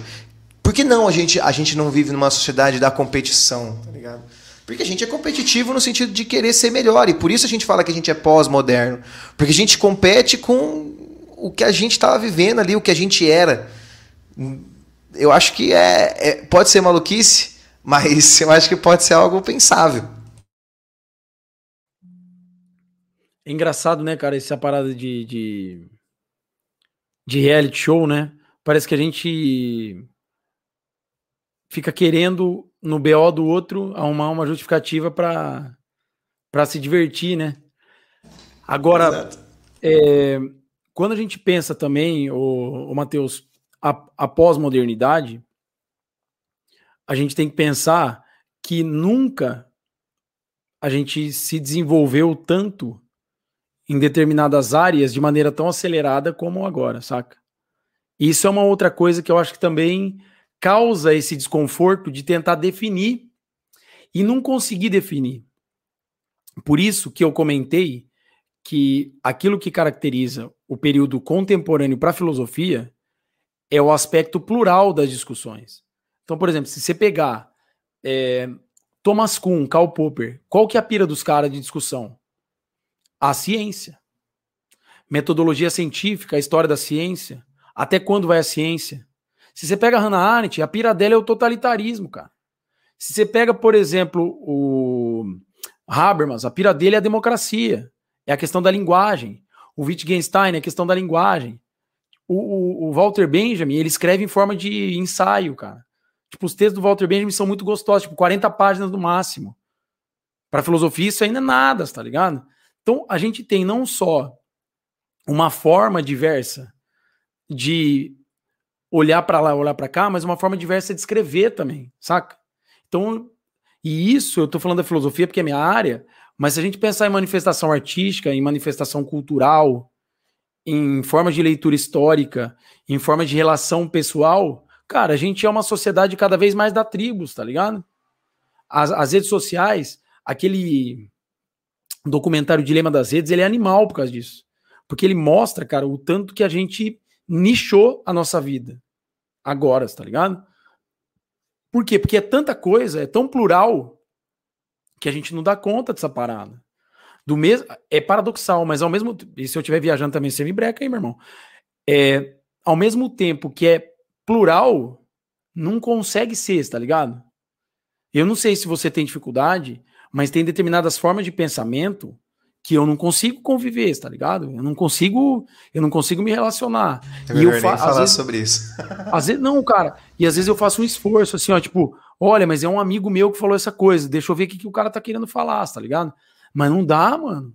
por que não a gente, a gente não vive numa sociedade da competição, tá ligado? Porque a gente é competitivo no sentido de querer ser melhor, e por isso a gente fala que a gente é pós-moderno, porque a gente compete com o que a gente estava vivendo ali, o que a gente era. Eu acho que é, é pode ser maluquice, mas eu acho que pode ser algo pensável. É engraçado, né, cara, essa parada de, de, de reality show, né? Parece que a gente fica querendo no BO do outro arrumar uma justificativa para para se divertir, né? Agora, é, quando a gente pensa também, o, o Matheus, a, a pós-modernidade, a gente tem que pensar que nunca a gente se desenvolveu tanto em determinadas áreas de maneira tão acelerada como agora, saca? Isso é uma outra coisa que eu acho que também causa esse desconforto de tentar definir e não conseguir definir. Por isso que eu comentei que aquilo que caracteriza o período contemporâneo para a filosofia é o aspecto plural das discussões. Então, por exemplo, se você pegar é, Thomas Kuhn, Karl Popper, qual que é a pira dos caras de discussão? A ciência. Metodologia científica, a história da ciência. Até quando vai a ciência? Se você pega a Hannah Arendt, a pira dela é o totalitarismo, cara. Se você pega, por exemplo, o Habermas, a pira dele é a democracia. É a questão da linguagem. O Wittgenstein é a questão da linguagem. O, o, o, Walter Benjamin, ele escreve em forma de ensaio, cara. Tipo, os textos do Walter Benjamin são muito gostosos, tipo, 40 páginas no máximo. Para filosofia, isso ainda é nada, tá ligado? Então, a gente tem não só uma forma diversa de olhar para lá, olhar para cá, mas uma forma diversa de escrever também, saca? Então, e isso eu estou falando da filosofia porque é minha área, mas se a gente pensar em manifestação artística, em manifestação cultural, em formas de leitura histórica, em formas de relação pessoal, cara, a gente é uma sociedade cada vez mais da tribos, tá ligado? As, as redes sociais, aquele documentário Dilema das Redes, ele é animal por causa disso. Porque ele mostra, cara, o tanto que a gente nichou a nossa vida. Agora, tá ligado? Por quê? Porque é tanta coisa, é tão plural, que a gente não dá conta dessa parada. Do mesmo, é paradoxal, mas ao mesmo e se eu estiver viajando também, você me breca aí, meu irmão. É, ao mesmo tempo que é plural, não consegue ser, tá ligado? Eu não sei se você tem dificuldade, mas tem determinadas formas de pensamento que eu não consigo conviver, tá ligado? Eu não consigo, eu não consigo me relacionar. É e eu faço falar vezes, sobre isso. às vezes não, cara. E às vezes eu faço um esforço assim, ó, tipo, olha, mas é um amigo meu que falou essa coisa, deixa eu ver o que, que o cara tá querendo falar, tá ligado? Mas não dá, mano.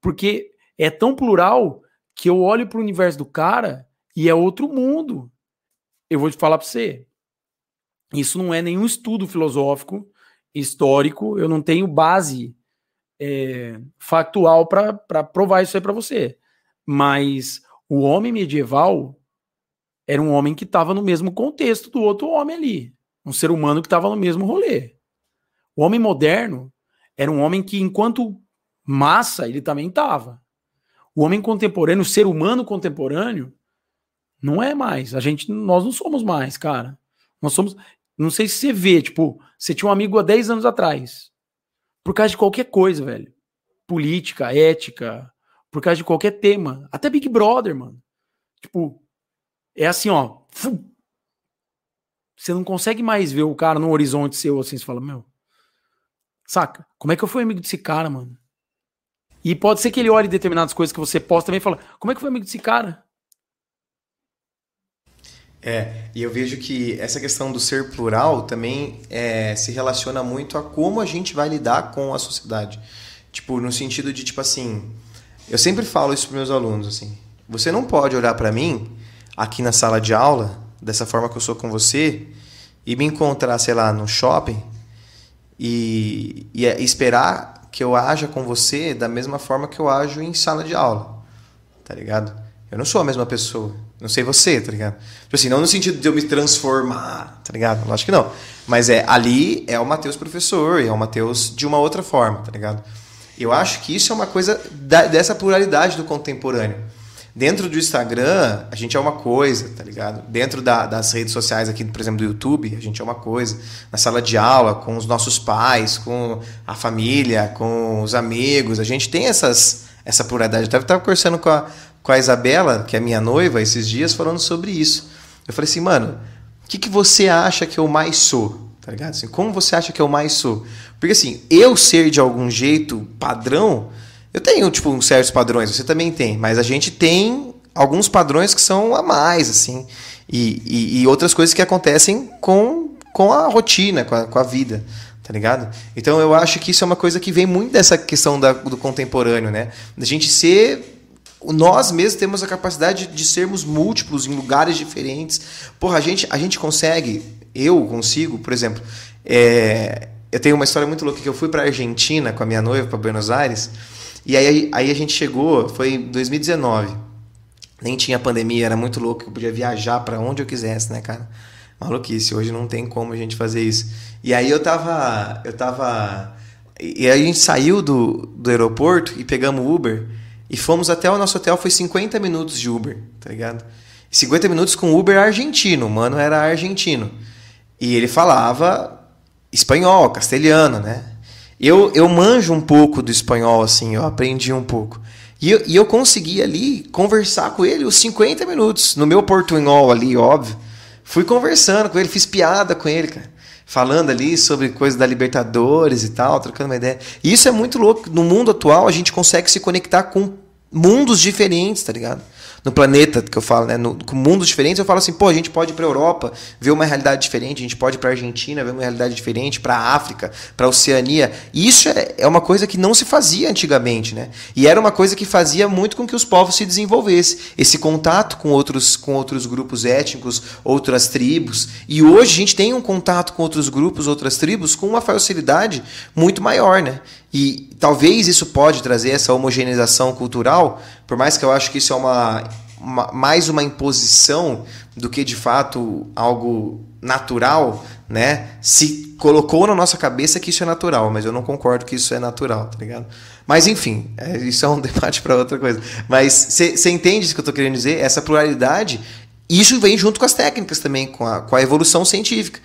Porque é tão plural que eu olho pro universo do cara e é outro mundo. Eu vou te falar para você. Isso não é nenhum estudo filosófico, histórico, eu não tenho base é, factual para provar isso aí para você. Mas o homem medieval era um homem que estava no mesmo contexto do outro homem ali. Um ser humano que estava no mesmo rolê. O homem moderno era um homem que, enquanto massa, ele também estava. O homem contemporâneo, o ser humano contemporâneo, não é mais. A gente, nós não somos mais, cara. Nós somos. Não sei se você vê, tipo, você tinha um amigo há 10 anos atrás. Por causa de qualquer coisa, velho. Política, ética, por causa de qualquer tema. Até Big Brother, mano. Tipo, é assim, ó. Você não consegue mais ver o cara no horizonte seu assim, você fala, meu. Saca? Como é que eu fui amigo desse cara, mano? E pode ser que ele olhe determinadas coisas que você posta também e fala, como é que foi amigo desse cara? É, e eu vejo que essa questão do ser plural também é, se relaciona muito a como a gente vai lidar com a sociedade. Tipo, no sentido de, tipo assim, eu sempre falo isso para meus alunos assim. Você não pode olhar para mim aqui na sala de aula dessa forma que eu sou com você e me encontrar, sei lá, no shopping e, e esperar que eu haja com você da mesma forma que eu ajo em sala de aula, tá ligado? Eu não sou a mesma pessoa. Não sei você, tá ligado? Tipo assim, não no sentido de eu me transformar, tá ligado? Lógico que não. Mas é ali é o Matheus professor e é o Matheus de uma outra forma, tá ligado? Eu acho que isso é uma coisa da, dessa pluralidade do contemporâneo. Dentro do Instagram, a gente é uma coisa, tá ligado? Dentro da, das redes sociais aqui, por exemplo, do YouTube, a gente é uma coisa. Na sala de aula, com os nossos pais, com a família, com os amigos, a gente tem essas, essa pluralidade. Eu estava conversando com a, com a Isabela, que é minha noiva, esses dias, falando sobre isso. Eu falei assim, mano, o que, que você acha que eu mais sou? Tá ligado? Assim, como você acha que eu mais sou? Porque assim, eu ser de algum jeito padrão eu tenho, tipo, uns certos padrões, você também tem, mas a gente tem alguns padrões que são a mais, assim, e, e, e outras coisas que acontecem com, com a rotina, com a, com a vida, tá ligado? Então eu acho que isso é uma coisa que vem muito dessa questão da, do contemporâneo, né? Da gente ser. Nós mesmos temos a capacidade de sermos múltiplos em lugares diferentes. Porra, a gente, a gente consegue, eu consigo, por exemplo, é, eu tenho uma história muito louca que eu fui para Argentina com a minha noiva, para Buenos Aires. E aí, aí a gente chegou, foi em 2019. Nem tinha pandemia, era muito louco, eu podia viajar para onde eu quisesse, né, cara? Maluquice, hoje não tem como a gente fazer isso. E aí eu tava. Eu tava. E aí a gente saiu do, do aeroporto e pegamos Uber e fomos até o nosso hotel, foi 50 minutos de Uber, tá ligado? 50 minutos com Uber argentino, o mano era argentino. E ele falava espanhol, castelhano, né? Eu, eu manjo um pouco do espanhol, assim, eu aprendi um pouco. E eu, e eu consegui ali conversar com ele os 50 minutos, no meu portunhol ali, óbvio. Fui conversando com ele, fiz piada com ele, cara. Falando ali sobre coisas da Libertadores e tal, trocando uma ideia. E isso é muito louco. No mundo atual, a gente consegue se conectar com mundos diferentes, tá ligado? no planeta que eu falo, né? No, com mundos diferentes, eu falo assim, pô, a gente pode ir para Europa, ver uma realidade diferente, a gente pode ir para Argentina, ver uma realidade diferente, para África, para Oceania. Isso é, é uma coisa que não se fazia antigamente, né? E era uma coisa que fazia muito com que os povos se desenvolvessem, esse contato com outros com outros grupos étnicos, outras tribos. E hoje a gente tem um contato com outros grupos, outras tribos com uma facilidade muito maior, né? E talvez isso pode trazer essa homogeneização cultural, por mais que eu acho que isso é uma, uma, mais uma imposição do que de fato algo natural, né? Se colocou na nossa cabeça que isso é natural, mas eu não concordo que isso é natural, tá ligado? Mas enfim, é, isso é um debate para outra coisa. Mas você entende isso que eu estou querendo dizer? Essa pluralidade, isso vem junto com as técnicas também, com a, com a evolução científica.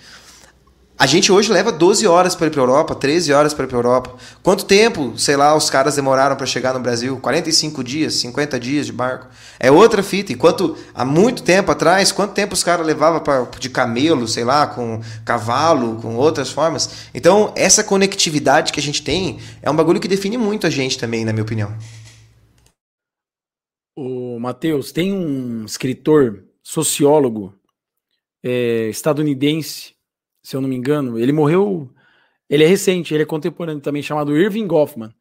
A gente hoje leva 12 horas para ir para a Europa, 13 horas para ir para a Europa. Quanto tempo, sei lá, os caras demoraram para chegar no Brasil? 45 dias, 50 dias de barco. É outra fita. Enquanto há muito tempo atrás, quanto tempo os caras levavam de camelo, sei lá, com cavalo, com outras formas. Então, essa conectividade que a gente tem é um bagulho que define muito a gente também, na minha opinião. O Matheus, tem um escritor, sociólogo é, estadunidense se eu não me engano. Ele morreu. Ele é recente, ele é contemporâneo também, chamado Irving Goffman,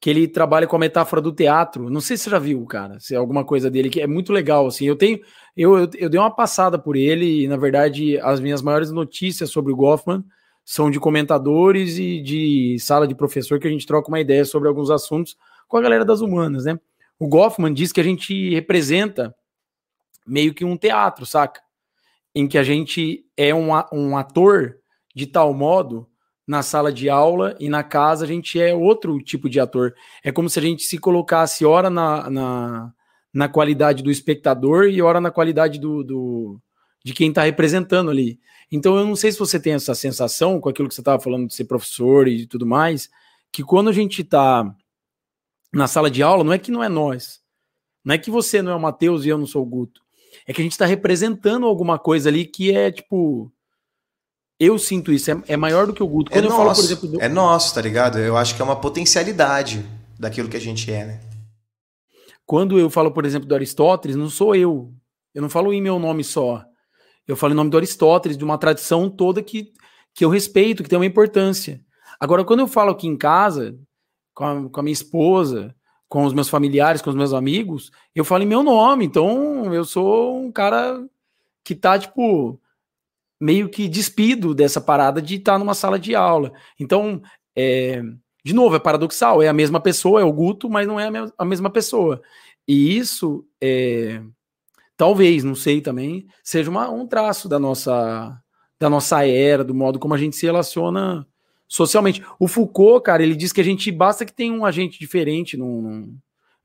que ele trabalha com a metáfora do teatro. Não sei se você já viu, cara, se é alguma coisa dele, que é muito legal. Assim, eu tenho. Eu, eu, eu dei uma passada por ele, e na verdade, as minhas maiores notícias sobre o Goffman são de comentadores e de sala de professor que a gente troca uma ideia sobre alguns assuntos com a galera das humanas, né? O Goffman diz que a gente representa meio que um teatro, saca? Em que a gente é um, um ator de tal modo na sala de aula e na casa a gente é outro tipo de ator. É como se a gente se colocasse ora na, na, na qualidade do espectador e ora na qualidade do, do de quem está representando ali. Então eu não sei se você tem essa sensação com aquilo que você estava falando de ser professor e tudo mais, que quando a gente está na sala de aula, não é que não é nós. Não é que você não é o Matheus e eu não sou o Guto é que a gente está representando alguma coisa ali que é tipo. Eu sinto isso, é, é maior do que o Guto. É Quando é eu nosso, falo, por exemplo. Do... É nosso, tá ligado? Eu acho que é uma potencialidade daquilo que a gente é, né? Quando eu falo, por exemplo, do Aristóteles, não sou eu. Eu não falo em meu nome só. Eu falo em nome do Aristóteles, de uma tradição toda que, que eu respeito, que tem uma importância. Agora, quando eu falo aqui em casa, com a, com a minha esposa, com os meus familiares, com os meus amigos, eu falo em meu nome. Então, eu sou um cara que tá, tipo, meio que despido dessa parada de estar tá numa sala de aula. Então, é, de novo, é paradoxal, é a mesma pessoa, é o Guto, mas não é a, mesma pessoa. E isso, é, talvez, não sei também, seja uma, um traço da nossa, da nossa era, do modo como a gente se relaciona socialmente. O Foucault, cara, ele diz que a gente basta que tenha um agente diferente no, no,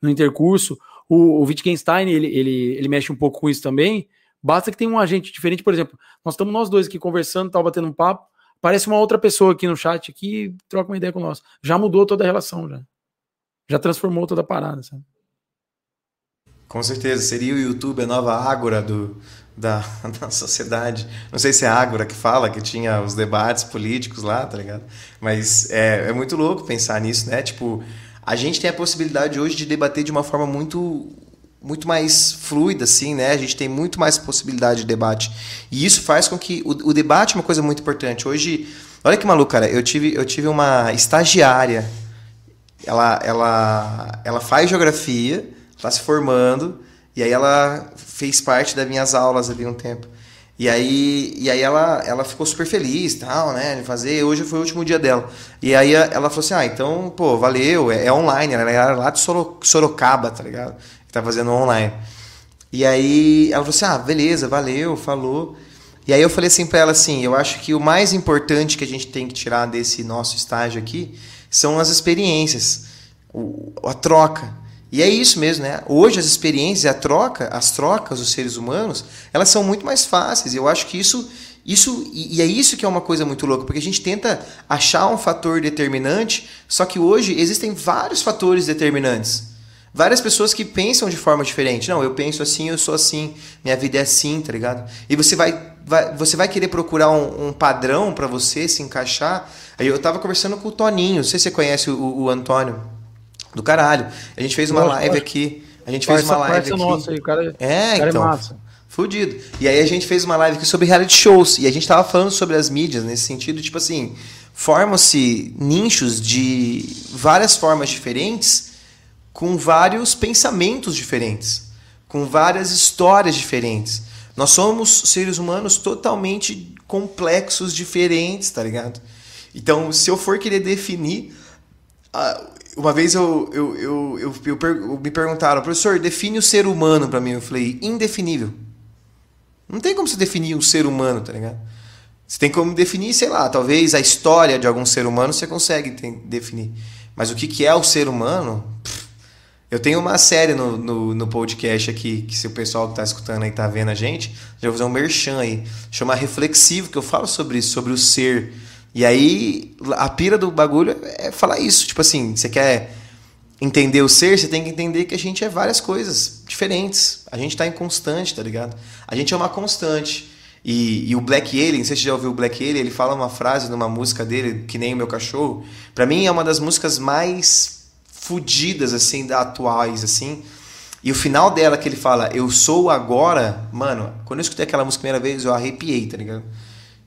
no intercurso. O, o Wittgenstein, ele, ele, ele mexe um pouco com isso também. Basta que tenha um agente diferente, por exemplo, nós estamos nós dois aqui conversando, tal, batendo um papo, aparece uma outra pessoa aqui no chat que troca uma ideia com nós. Já mudou toda a relação, já. Já transformou toda a parada, sabe? Com certeza, seria o YouTube a nova ágora do, da, da sociedade. Não sei se é a Ágora que fala, que tinha os debates políticos lá, tá ligado? Mas é, é muito louco pensar nisso, né? Tipo, a gente tem a possibilidade hoje de debater de uma forma muito muito mais fluida, assim, né? A gente tem muito mais possibilidade de debate. E isso faz com que o, o debate é uma coisa muito importante. Hoje, olha que maluco, cara. Eu tive, eu tive uma estagiária. Ela, ela, ela faz geografia, está se formando, e aí ela fez parte das minhas aulas ali um tempo. E aí, e aí ela, ela ficou super feliz, tal, né, de fazer. Hoje foi o último dia dela. E aí ela falou assim: "Ah, então, pô, valeu, é, é online". Ela era lá de Sorocaba, tá ligado? Tá fazendo online. E aí ela falou assim: "Ah, beleza, valeu, falou". E aí eu falei assim para ela assim: "Eu acho que o mais importante que a gente tem que tirar desse nosso estágio aqui são as experiências, a troca. E é isso mesmo, né? Hoje as experiências, a troca, as trocas dos seres humanos, elas são muito mais fáceis. Eu acho que isso, isso e é isso que é uma coisa muito louca, porque a gente tenta achar um fator determinante, só que hoje existem vários fatores determinantes. Várias pessoas que pensam de forma diferente. Não, eu penso assim, eu sou assim, minha vida é assim, tá ligado? E você vai, vai você vai querer procurar um, um padrão para você se encaixar. Aí eu tava conversando com o Toninho, não sei se você conhece o, o Antônio do caralho. A gente fez uma Nossa, live aqui. A gente fez uma live aqui. Nossa, aí, o cara, é, cara é então. É massa. Fudido. E aí a gente fez uma live aqui sobre reality shows. E a gente tava falando sobre as mídias nesse sentido, tipo assim, formam-se nichos de várias formas diferentes, com vários pensamentos diferentes, com várias histórias diferentes. Nós somos seres humanos totalmente complexos, diferentes, tá ligado? Então, se eu for querer definir uma vez eu, eu, eu, eu, eu, me perguntaram, professor, define o ser humano para mim. Eu falei, indefinível. Não tem como você definir um ser humano, tá ligado? Você tem como definir, sei lá, talvez a história de algum ser humano você consegue definir. Mas o que, que é o ser humano? Eu tenho uma série no, no, no, podcast aqui, que se o pessoal que está escutando aí tá vendo a gente, já vou fazer um merchan aí. Chama Reflexivo, que eu falo sobre isso, sobre o ser e aí, a pira do bagulho é falar isso. Tipo assim, você quer entender o ser, você tem que entender que a gente é várias coisas diferentes. A gente tá em constante, tá ligado? A gente é uma constante. E, e o Black Alien, não sei se você já ouviu o Black Alien, ele fala uma frase numa música dele, que nem o meu cachorro. Para mim é uma das músicas mais fodidas, assim, da atuais, assim. E o final dela que ele fala, eu sou agora, mano, quando eu escutei aquela música a primeira vez, eu arrepiei, tá ligado?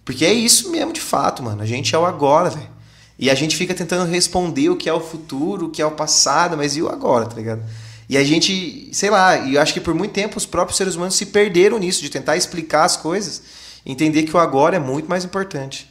Porque é isso mesmo de fato, mano. A gente é o agora, velho. E a gente fica tentando responder o que é o futuro, o que é o passado, mas e o agora, tá ligado? E a gente, sei lá, e eu acho que por muito tempo os próprios seres humanos se perderam nisso, de tentar explicar as coisas, entender que o agora é muito mais importante.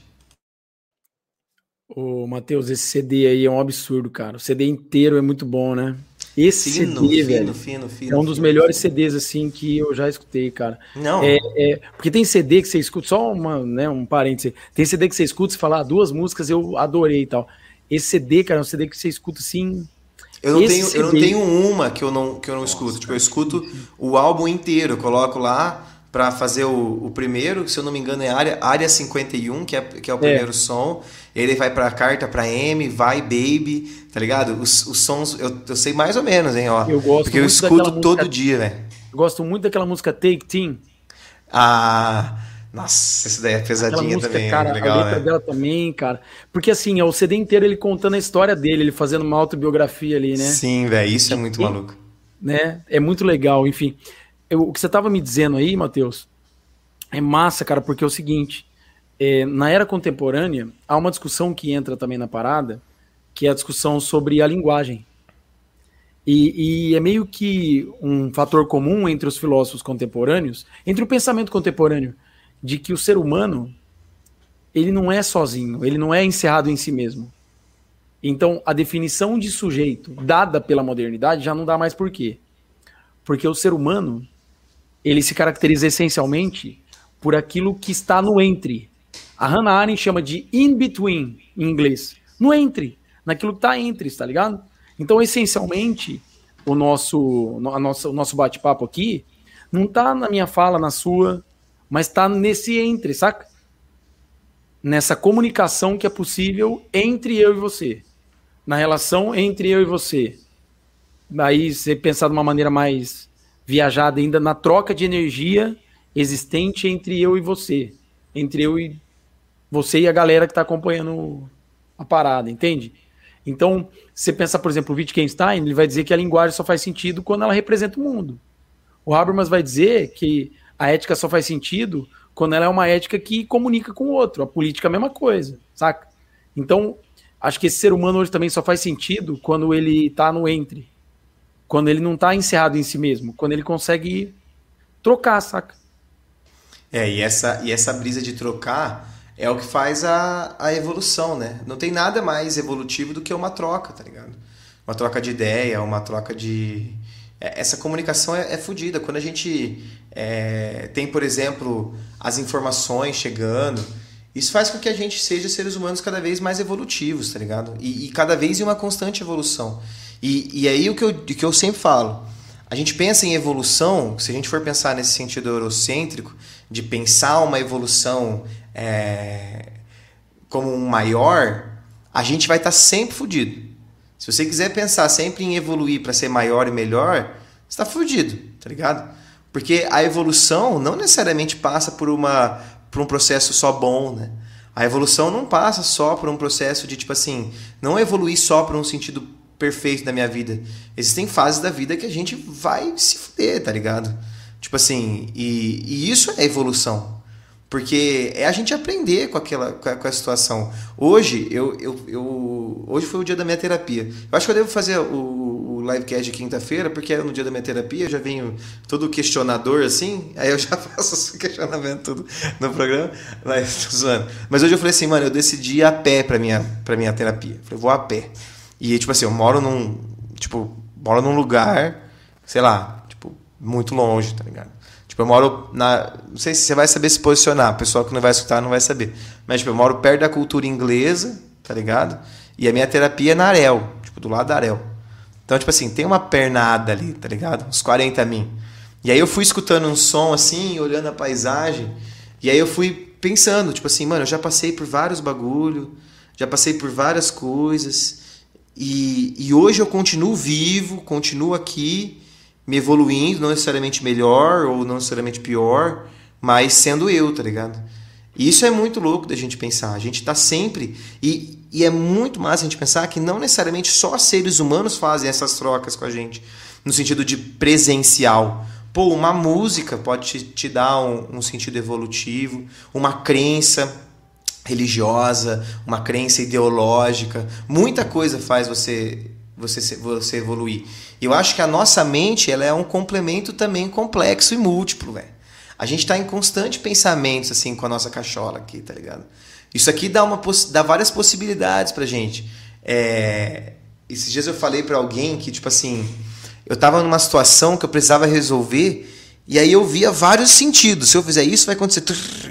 Ô, Matheus, esse CD aí é um absurdo, cara. O CD inteiro é muito bom, né? Esse fino, CD, fino, velho, fino, fino, é um dos melhores CDs assim que eu já escutei, cara. Não. É, é, porque tem CD que você escuta, só uma, né, um parêntese. Tem CD que você escuta e fala ah, duas músicas eu adorei e tal. Esse CD, cara, é um CD que você escuta assim. Eu não, tenho, CD... eu não tenho uma que eu não, que eu não Nossa, escuto. Tipo, eu escuto o álbum inteiro, eu coloco lá para fazer o, o, primeiro, se eu não me engano, é área, área 51, que é, que é o é. primeiro é. som. Ele vai pra carta pra M, vai Baby, tá ligado? Os, os sons, eu, eu sei mais ou menos, hein, ó. Eu gosto Porque eu escuto todo música, dia, velho. Gosto muito daquela música Take Team. Ah. Nossa, essa daí é pesadinha música, também. Cara, legal, a letra né? dela também, cara. Porque assim, é o CD inteiro ele contando a história dele, ele fazendo uma autobiografia ali, né? Sim, velho, isso é muito e, maluco. Né? É muito legal, enfim. Eu, o que você tava me dizendo aí, Matheus, é massa, cara, porque é o seguinte: é, na era contemporânea, há uma discussão que entra também na parada, que é a discussão sobre a linguagem. E, e, é meio que um fator comum entre os filósofos contemporâneos, entre o pensamento contemporâneo, de que o ser humano ele não é sozinho, ele não é encerrado em si mesmo. Então, a definição de sujeito dada pela modernidade já não dá mais por quê? Porque o ser humano ele se caracteriza essencialmente por aquilo que está no entre. A Hannah Arendt chama de in between em inglês, no entre, naquilo que está entre, tá ligado? Então, essencialmente, o nosso, a nossa, o nosso bate-papo aqui não está na minha fala, na sua, mas está nesse entre, saca? Nessa comunicação que é possível entre eu e você. Na relação entre eu e você. Daí você pensar de uma maneira mais viajada ainda na troca de energia existente entre eu e você. Entre eu e você e a galera que está acompanhando a parada, entende? Então, você pensa, por exemplo, o Wittgenstein, ele vai dizer que a linguagem só faz sentido quando ela representa o mundo. O Habermas vai dizer que a ética só faz sentido quando ela é uma ética que comunica com o outro. A política é a mesma coisa, saca? Então, acho que esse ser humano hoje também só faz sentido quando ele está no entre. Quando ele não está encerrado em si mesmo. Quando ele consegue trocar, saca? É, e essa, e essa brisa de trocar é o que faz a, a evolução, né? Não tem nada mais evolutivo do que uma troca, tá ligado? Uma troca de ideia, uma troca de. É, essa comunicação é, é fodida. Quando a gente é, tem, por exemplo, as informações chegando, isso faz com que a gente seja seres humanos cada vez mais evolutivos, tá ligado? E, e cada vez em uma constante evolução. E, e aí o que, eu, o que eu sempre falo, a gente pensa em evolução, se a gente for pensar nesse sentido eurocêntrico, de pensar uma evolução é, como um maior, a gente vai estar tá sempre fudido. Se você quiser pensar sempre em evoluir para ser maior e melhor, você está fudido, tá ligado? Porque a evolução não necessariamente passa por, uma, por um processo só bom, né? A evolução não passa só por um processo de, tipo assim, não evoluir só por um sentido perfeito da minha vida. Existem fases da vida que a gente vai se fuder, tá ligado? Tipo assim, e, e isso é evolução. Porque é a gente aprender com aquela com a, com a situação. Hoje, eu, eu, eu, hoje foi o dia da minha terapia. Eu acho que eu devo fazer o, o livecast de quinta-feira, porque é no dia da minha terapia, eu já venho todo questionador assim, aí eu já faço esse questionamento tudo no programa. Mas, zoando. Mas hoje eu falei assim, mano, eu decidi ir a pé pra minha, pra minha terapia. Eu falei, vou a pé. E tipo assim, eu moro num. Tipo, moro num lugar, sei lá, tipo, muito longe, tá ligado? Tipo, eu moro na. Não sei se você vai saber se posicionar, o pessoal que não vai escutar não vai saber. Mas, tipo, eu moro perto da cultura inglesa, tá ligado? E a minha terapia é na Arel, tipo, do lado da Arel. Então, tipo assim, tem uma pernada ali, tá ligado? Uns 40 mil. E aí eu fui escutando um som assim, olhando a paisagem. E aí eu fui pensando, tipo assim, mano, eu já passei por vários bagulho, já passei por várias coisas. E, e hoje eu continuo vivo, continuo aqui me evoluindo, não necessariamente melhor ou não necessariamente pior, mas sendo eu, tá ligado? Isso é muito louco da gente pensar. A gente tá sempre. E, e é muito massa a gente pensar que não necessariamente só seres humanos fazem essas trocas com a gente, no sentido de presencial. Pô, uma música pode te, te dar um, um sentido evolutivo, uma crença religiosa, uma crença ideológica, muita coisa faz você você você evoluir. E eu acho que a nossa mente ela é um complemento também complexo e múltiplo, velho. A gente está em constante pensamento assim com a nossa cachola aqui, tá ligado? Isso aqui dá, uma, dá várias possibilidades pra gente. É, esses dias eu falei para alguém que, tipo assim, eu tava numa situação que eu precisava resolver e aí eu via vários sentidos. Se eu fizer isso, vai acontecer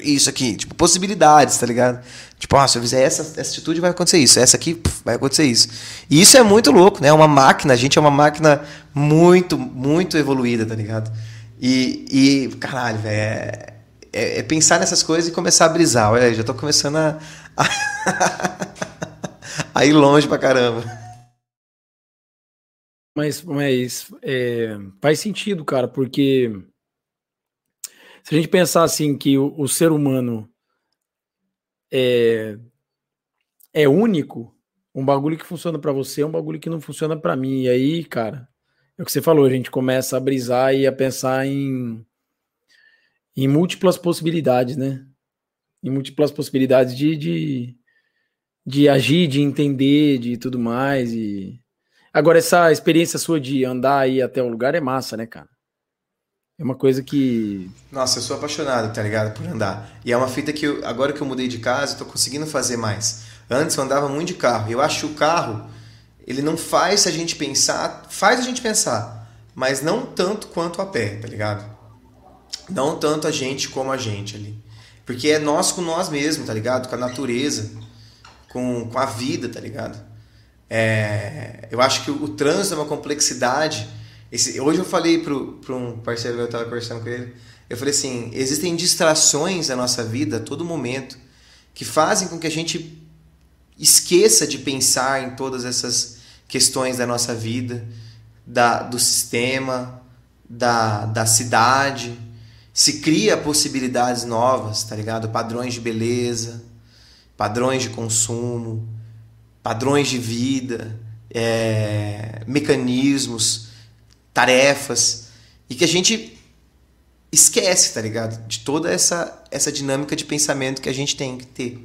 isso aqui. Tipo, possibilidades, tá ligado? Tipo, ah, se eu fizer essa, essa atitude, vai acontecer isso. Essa aqui, vai acontecer isso. E isso é muito louco, né? É uma máquina, a gente é uma máquina muito, muito evoluída, tá ligado? E, e caralho, velho, é, é, é, pensar nessas coisas e começar a brisar. Olha já tô começando a, a, a ir longe pra caramba. Mas, mas é, faz sentido, cara, porque se a gente pensar assim que o, o ser humano é, é único, um bagulho que funciona para você é um bagulho que não funciona para mim. E aí, cara, é o que você falou, a gente começa a brisar e a pensar em, em múltiplas possibilidades, né? Em múltiplas possibilidades de, de, de agir, de entender, de tudo mais. E Agora, essa experiência sua de andar aí até o lugar é massa, né, cara? É uma coisa que. Nossa, eu sou apaixonado, tá ligado? Por andar. E é uma fita que eu, agora que eu mudei de casa, eu tô conseguindo fazer mais. Antes eu andava muito de carro. Eu acho que o carro, ele não faz a gente pensar, faz a gente pensar, mas não tanto quanto a pé, tá ligado? Não tanto a gente como a gente ali. Porque é nós com nós mesmos, tá ligado? Com a natureza, com, com a vida, tá ligado? É, eu acho que o, o trânsito é uma complexidade esse, hoje eu falei para um parceiro que eu estava conversando com ele, eu falei assim, existem distrações na nossa vida a todo momento que fazem com que a gente esqueça de pensar em todas essas questões da nossa vida, da, do sistema, da, da cidade. Se cria possibilidades novas, tá ligado? Padrões de beleza, padrões de consumo, padrões de vida, é, mecanismos tarefas, e que a gente esquece, tá ligado? De toda essa, essa dinâmica de pensamento que a gente tem que ter.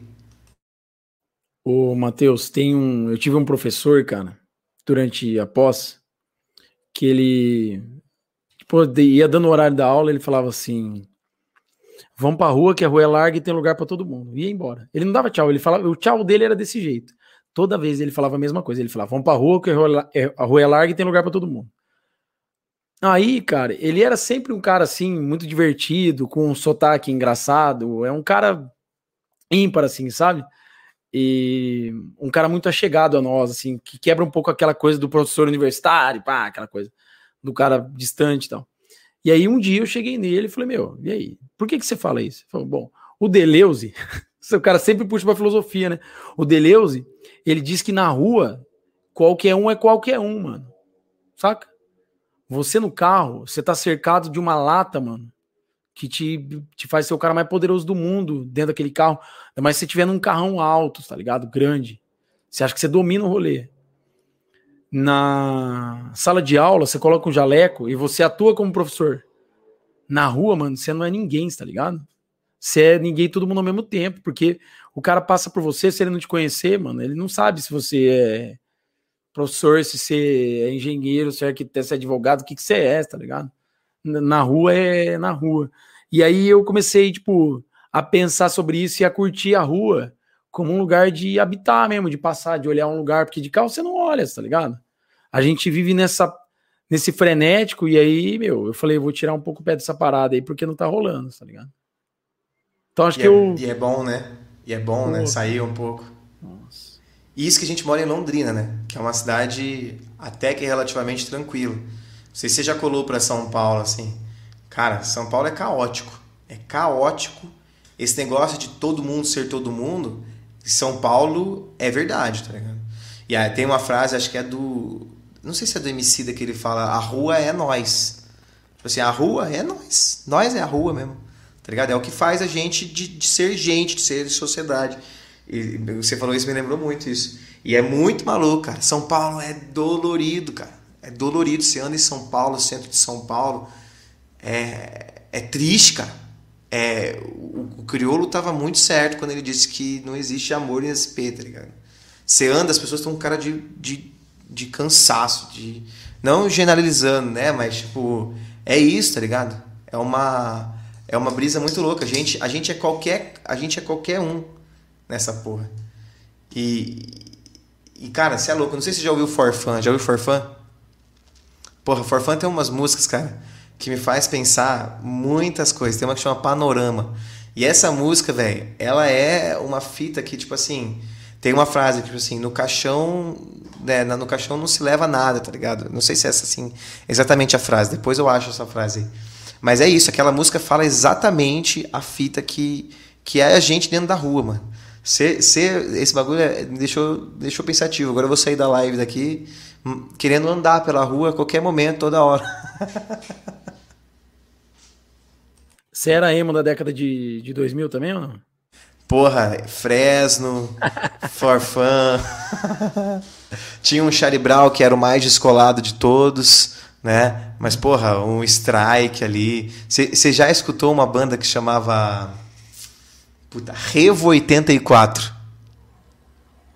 Ô, Matheus, tem um. Eu tive um professor, cara, durante a pós, que ele tipo, ia dando o horário da aula, ele falava assim: vamos pra rua, que a rua é larga e tem lugar para todo mundo. Ia embora. Ele não dava tchau, ele falava, o tchau dele era desse jeito. Toda vez ele falava a mesma coisa. Ele falava: vamos pra rua, que a rua é, rua é larga e tem lugar para todo mundo. Aí, cara, ele era sempre um cara assim, muito divertido, com um sotaque engraçado. É um cara ímpar, assim, sabe? E um cara muito achegado a nós, assim, que quebra um pouco aquela coisa do professor universitário, pá, aquela coisa do cara distante e tal. E aí um dia eu cheguei nele e falei, meu, e aí? Por que, que você fala isso? Ele falou, bom, o Deleuze, o cara sempre puxa pra filosofia, né? O Deleuze, ele diz que na rua, qualquer um é qualquer um, mano. Saca? Você no carro, você tá cercado de uma lata, mano, que te, te faz ser o cara mais poderoso do mundo dentro daquele carro. Mas se você tiver num carrão alto, tá ligado? Grande. Você acha que você domina o rolê. Na sala de aula, você coloca um jaleco e você atua como professor. Na rua, mano, você não é ninguém, tá ligado? Você é ninguém todo mundo ao mesmo tempo, porque o cara passa por você, se ele não te conhecer, mano, ele não sabe se você é professor, se você é engenheiro, se é arquiteto, se é advogado, o que, que você é, tá ligado? Na rua é na rua. E aí eu comecei, tipo, a pensar sobre isso e a curtir a rua como um lugar de habitar mesmo, de passar, de olhar um lugar, porque de carro você não olha, tá ligado? A gente vive nessa nesse frenético e aí, meu, eu falei, vou tirar um pouco o pé dessa parada aí porque não tá rolando, tá ligado? Então acho e que é, eu E é bom, né? E é bom, né? Pô. né, sair um pouco. E isso que a gente mora em Londrina, né? Que é uma cidade até que relativamente tranquila. Não sei se você já colou para São Paulo, assim. Cara, São Paulo é caótico. É caótico. Esse negócio de todo mundo ser todo mundo, São Paulo é verdade, tá ligado? E aí tem uma frase, acho que é do. Não sei se é do Emicida que ele fala: a rua é nós. Tipo assim, a rua é nós. Nós é a rua mesmo. Tá ligado? É o que faz a gente de, de ser gente, de ser sociedade. E você falou isso, me lembrou muito isso. E é muito maluco, cara. São Paulo é dolorido, cara. É dolorido. Você anda em São Paulo, centro de São Paulo. É, é triste, cara. É, o, o crioulo tava muito certo quando ele disse que não existe amor em SP, tá ligado? Você anda, as pessoas estão com cara de, de, de cansaço, de. Não generalizando, né? Mas, tipo, é isso, tá ligado? É uma. É uma brisa muito louca. A gente, a gente é qualquer. A gente é qualquer um nessa porra. E, e cara, você é louco. Não sei se você já ouviu Forfã. Já ouviu Forfã? Porra, Forfã tem umas músicas, cara, que me faz pensar muitas coisas. Tem uma que chama Panorama. E essa música, velho, ela é uma fita que, tipo assim, tem uma frase, tipo assim, no caixão, né, no caixão não se leva nada, tá ligado? Não sei se é essa, assim, exatamente a frase. Depois eu acho essa frase aí. Mas é isso, aquela música fala exatamente a fita que, que é a gente dentro da rua, mano. Ser, ser, esse bagulho é, me deixou, deixou pensativo. Agora eu vou sair da live daqui hum, querendo andar pela rua a qualquer momento, toda hora. Você era emo da década de, de 2000 também ou não? Porra, Fresno, Forfã. Tinha um Charlie Brown que era o mais descolado de todos, né? Mas, porra, um Strike ali. Você já escutou uma banda que chamava Puta, Revo 84.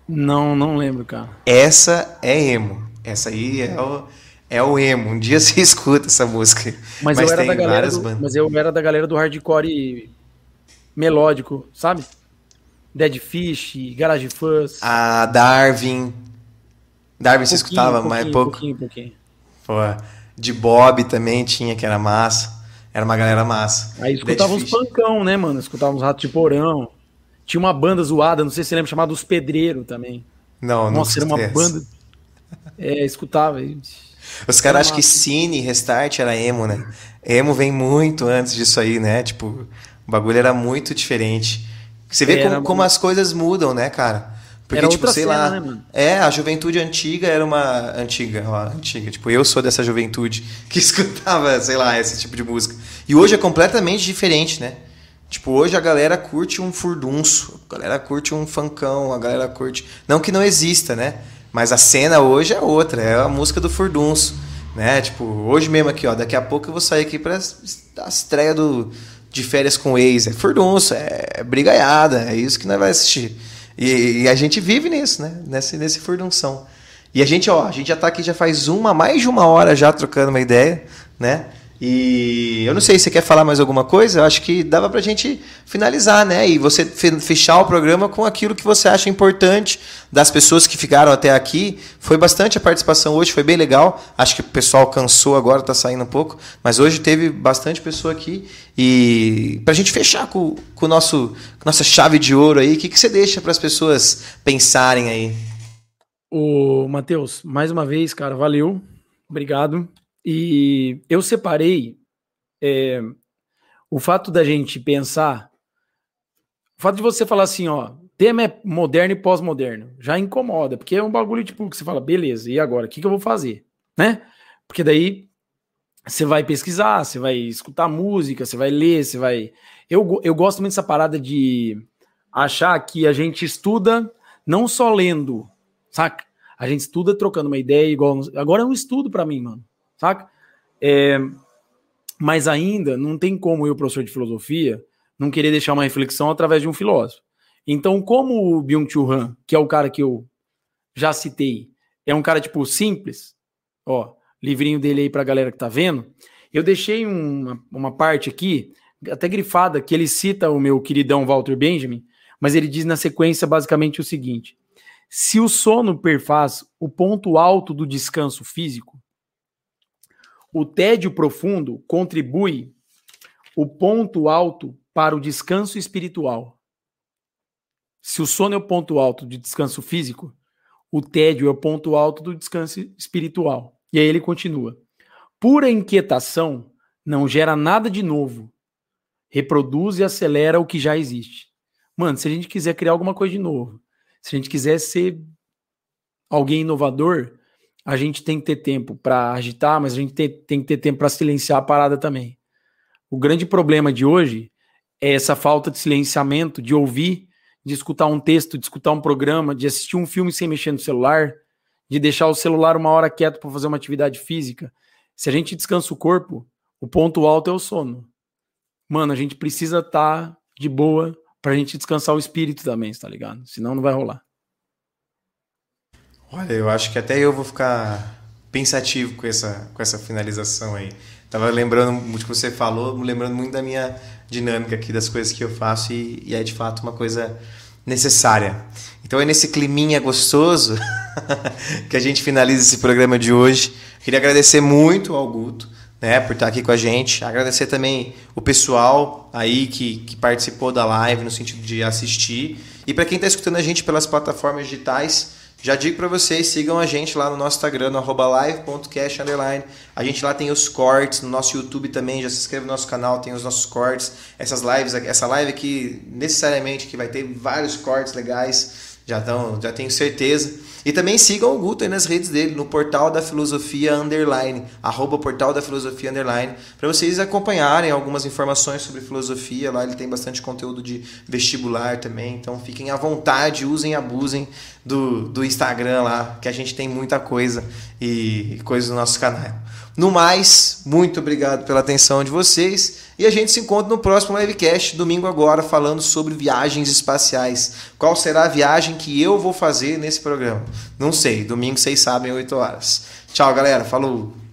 Não, não lembro, cara. Essa é emo. Essa aí é o, é o emo. Um dia você escuta essa música. Mas, mas eu era da galera do, Mas eu era da galera do hardcore melódico, sabe? Dead Fish, Garage Fuzz. A Darwin. Darwin um você escutava mais pouco? Pouquinho, pouquinho. Pô, de Bob também tinha, que era massa. Era uma galera massa. Aí escutava uns pancão, né, mano? Escutava uns ratos de porão. Tinha uma banda zoada, não sei se você lembra, chamada Os Pedreiros também. Não, não Nossa, era uma banda. É, escutava. Os caras acham que Cine Restart era emo, né? Emo vem muito antes disso aí, né? Tipo, o bagulho era muito diferente. Você vê como, como as coisas mudam, né, cara? Porque, era tipo, sei cena, lá. Né, é, a juventude antiga era uma. Antiga, ó, antiga. Tipo, eu sou dessa juventude que escutava, sei lá, esse tipo de música. E hoje é completamente diferente, né? Tipo, hoje a galera curte um furdunço, a galera curte um funkão, a galera curte. Não que não exista, né? Mas a cena hoje é outra, é a música do furdunço, né? Tipo, hoje mesmo aqui, ó, daqui a pouco eu vou sair aqui pra a estreia do, de férias com o ex. É furdunço, é brigaiada, é isso que nós vamos assistir. E, e, a gente vive nisso, né? Nesse, nesse furdunção. E a gente, ó, a gente já tá aqui já faz uma, mais de uma hora já trocando uma ideia, né? E eu não sei se você quer falar mais alguma coisa, eu acho que dava pra gente finalizar, né? E você fechar o programa com aquilo que você acha importante das pessoas que ficaram até aqui. Foi bastante a participação hoje, foi bem legal. Acho que o pessoal cansou agora, tá saindo um pouco, mas hoje teve bastante pessoa aqui. E pra gente fechar com, com, nosso, com nossa chave de ouro aí, o que, que você deixa para as pessoas pensarem aí? Ô, Matheus, mais uma vez, cara, valeu. Obrigado. E eu separei é, o fato da gente pensar, o fato de você falar assim, ó, tema é moderno e pós-moderno, já incomoda, porque é um bagulho tipo que você fala, beleza, e agora, o que, que eu vou fazer? Né? Porque daí você vai pesquisar, você vai escutar música, você vai ler, você vai. Eu, eu gosto muito dessa parada de achar que a gente estuda não só lendo, saca? A gente estuda trocando uma ideia igual. Agora é um estudo para mim, mano saca? É, mas ainda não tem como eu, professor de filosofia, não querer deixar uma reflexão através de um filósofo. Então, como o Byung-Chul Han, que é o cara que eu já citei, é um cara, tipo, simples, ó, livrinho dele aí pra galera que tá vendo, eu deixei uma, uma parte aqui, até grifada, que ele cita o meu queridão Walter Benjamin, mas ele diz na sequência basicamente o seguinte: se o sono perfaz o ponto alto do descanso físico, o tédio profundo contribui o ponto alto para o descanso espiritual. Se o sono é o ponto alto de descanso físico, o tédio é o ponto alto do descanso espiritual. E aí ele continua: pura inquietação não gera nada de novo, reproduz e acelera o que já existe. Mano, se a gente quiser criar alguma coisa de novo, se a gente quiser ser alguém inovador, a gente tem que ter tempo para agitar, mas a gente tem, tem que ter tempo para silenciar a parada também. O grande problema de hoje é essa falta de silenciamento, de ouvir, de escutar um texto, de escutar um programa, de assistir um filme sem mexer no celular, de deixar o celular uma hora quieto para fazer uma atividade física. Se a gente descansa o corpo, o ponto alto é o sono. Mano, a gente precisa estar tá de boa para a gente descansar o espírito também, tá ligado? Senão não vai rolar. Olha, eu acho que até eu vou ficar pensativo com essa, com essa finalização aí. Tava lembrando muito que você falou, lembrando muito da minha dinâmica aqui, das coisas que eu faço e, e é de fato uma coisa necessária. Então é nesse climinha gostoso que a gente finaliza esse programa de hoje. Queria agradecer muito ao Guto, né, por estar aqui com a gente. Agradecer também o pessoal aí que, que participou da live no sentido de assistir. E para quem está escutando a gente pelas plataformas digitais, já digo para vocês, sigam a gente lá no nosso Instagram, no live.cash A gente lá tem os cortes, no nosso YouTube também, já se inscreve no nosso canal, tem os nossos cortes. Essas lives, essa live aqui, necessariamente, que vai ter vários cortes legais, já, tão, já tenho certeza. E também sigam o Guto aí nas redes dele, no Portal da Filosofia Underline, arroba Portal da Filosofia Underline, para vocês acompanharem algumas informações sobre filosofia. Lá ele tem bastante conteúdo de vestibular também, então fiquem à vontade, usem e abusem do, do Instagram lá, que a gente tem muita coisa e coisas no nosso canal. No mais, muito obrigado pela atenção de vocês e a gente se encontra no próximo livecast, domingo agora, falando sobre viagens espaciais. Qual será a viagem que eu vou fazer nesse programa? Não sei, domingo vocês sabem, 8 horas. Tchau, galera. Falou!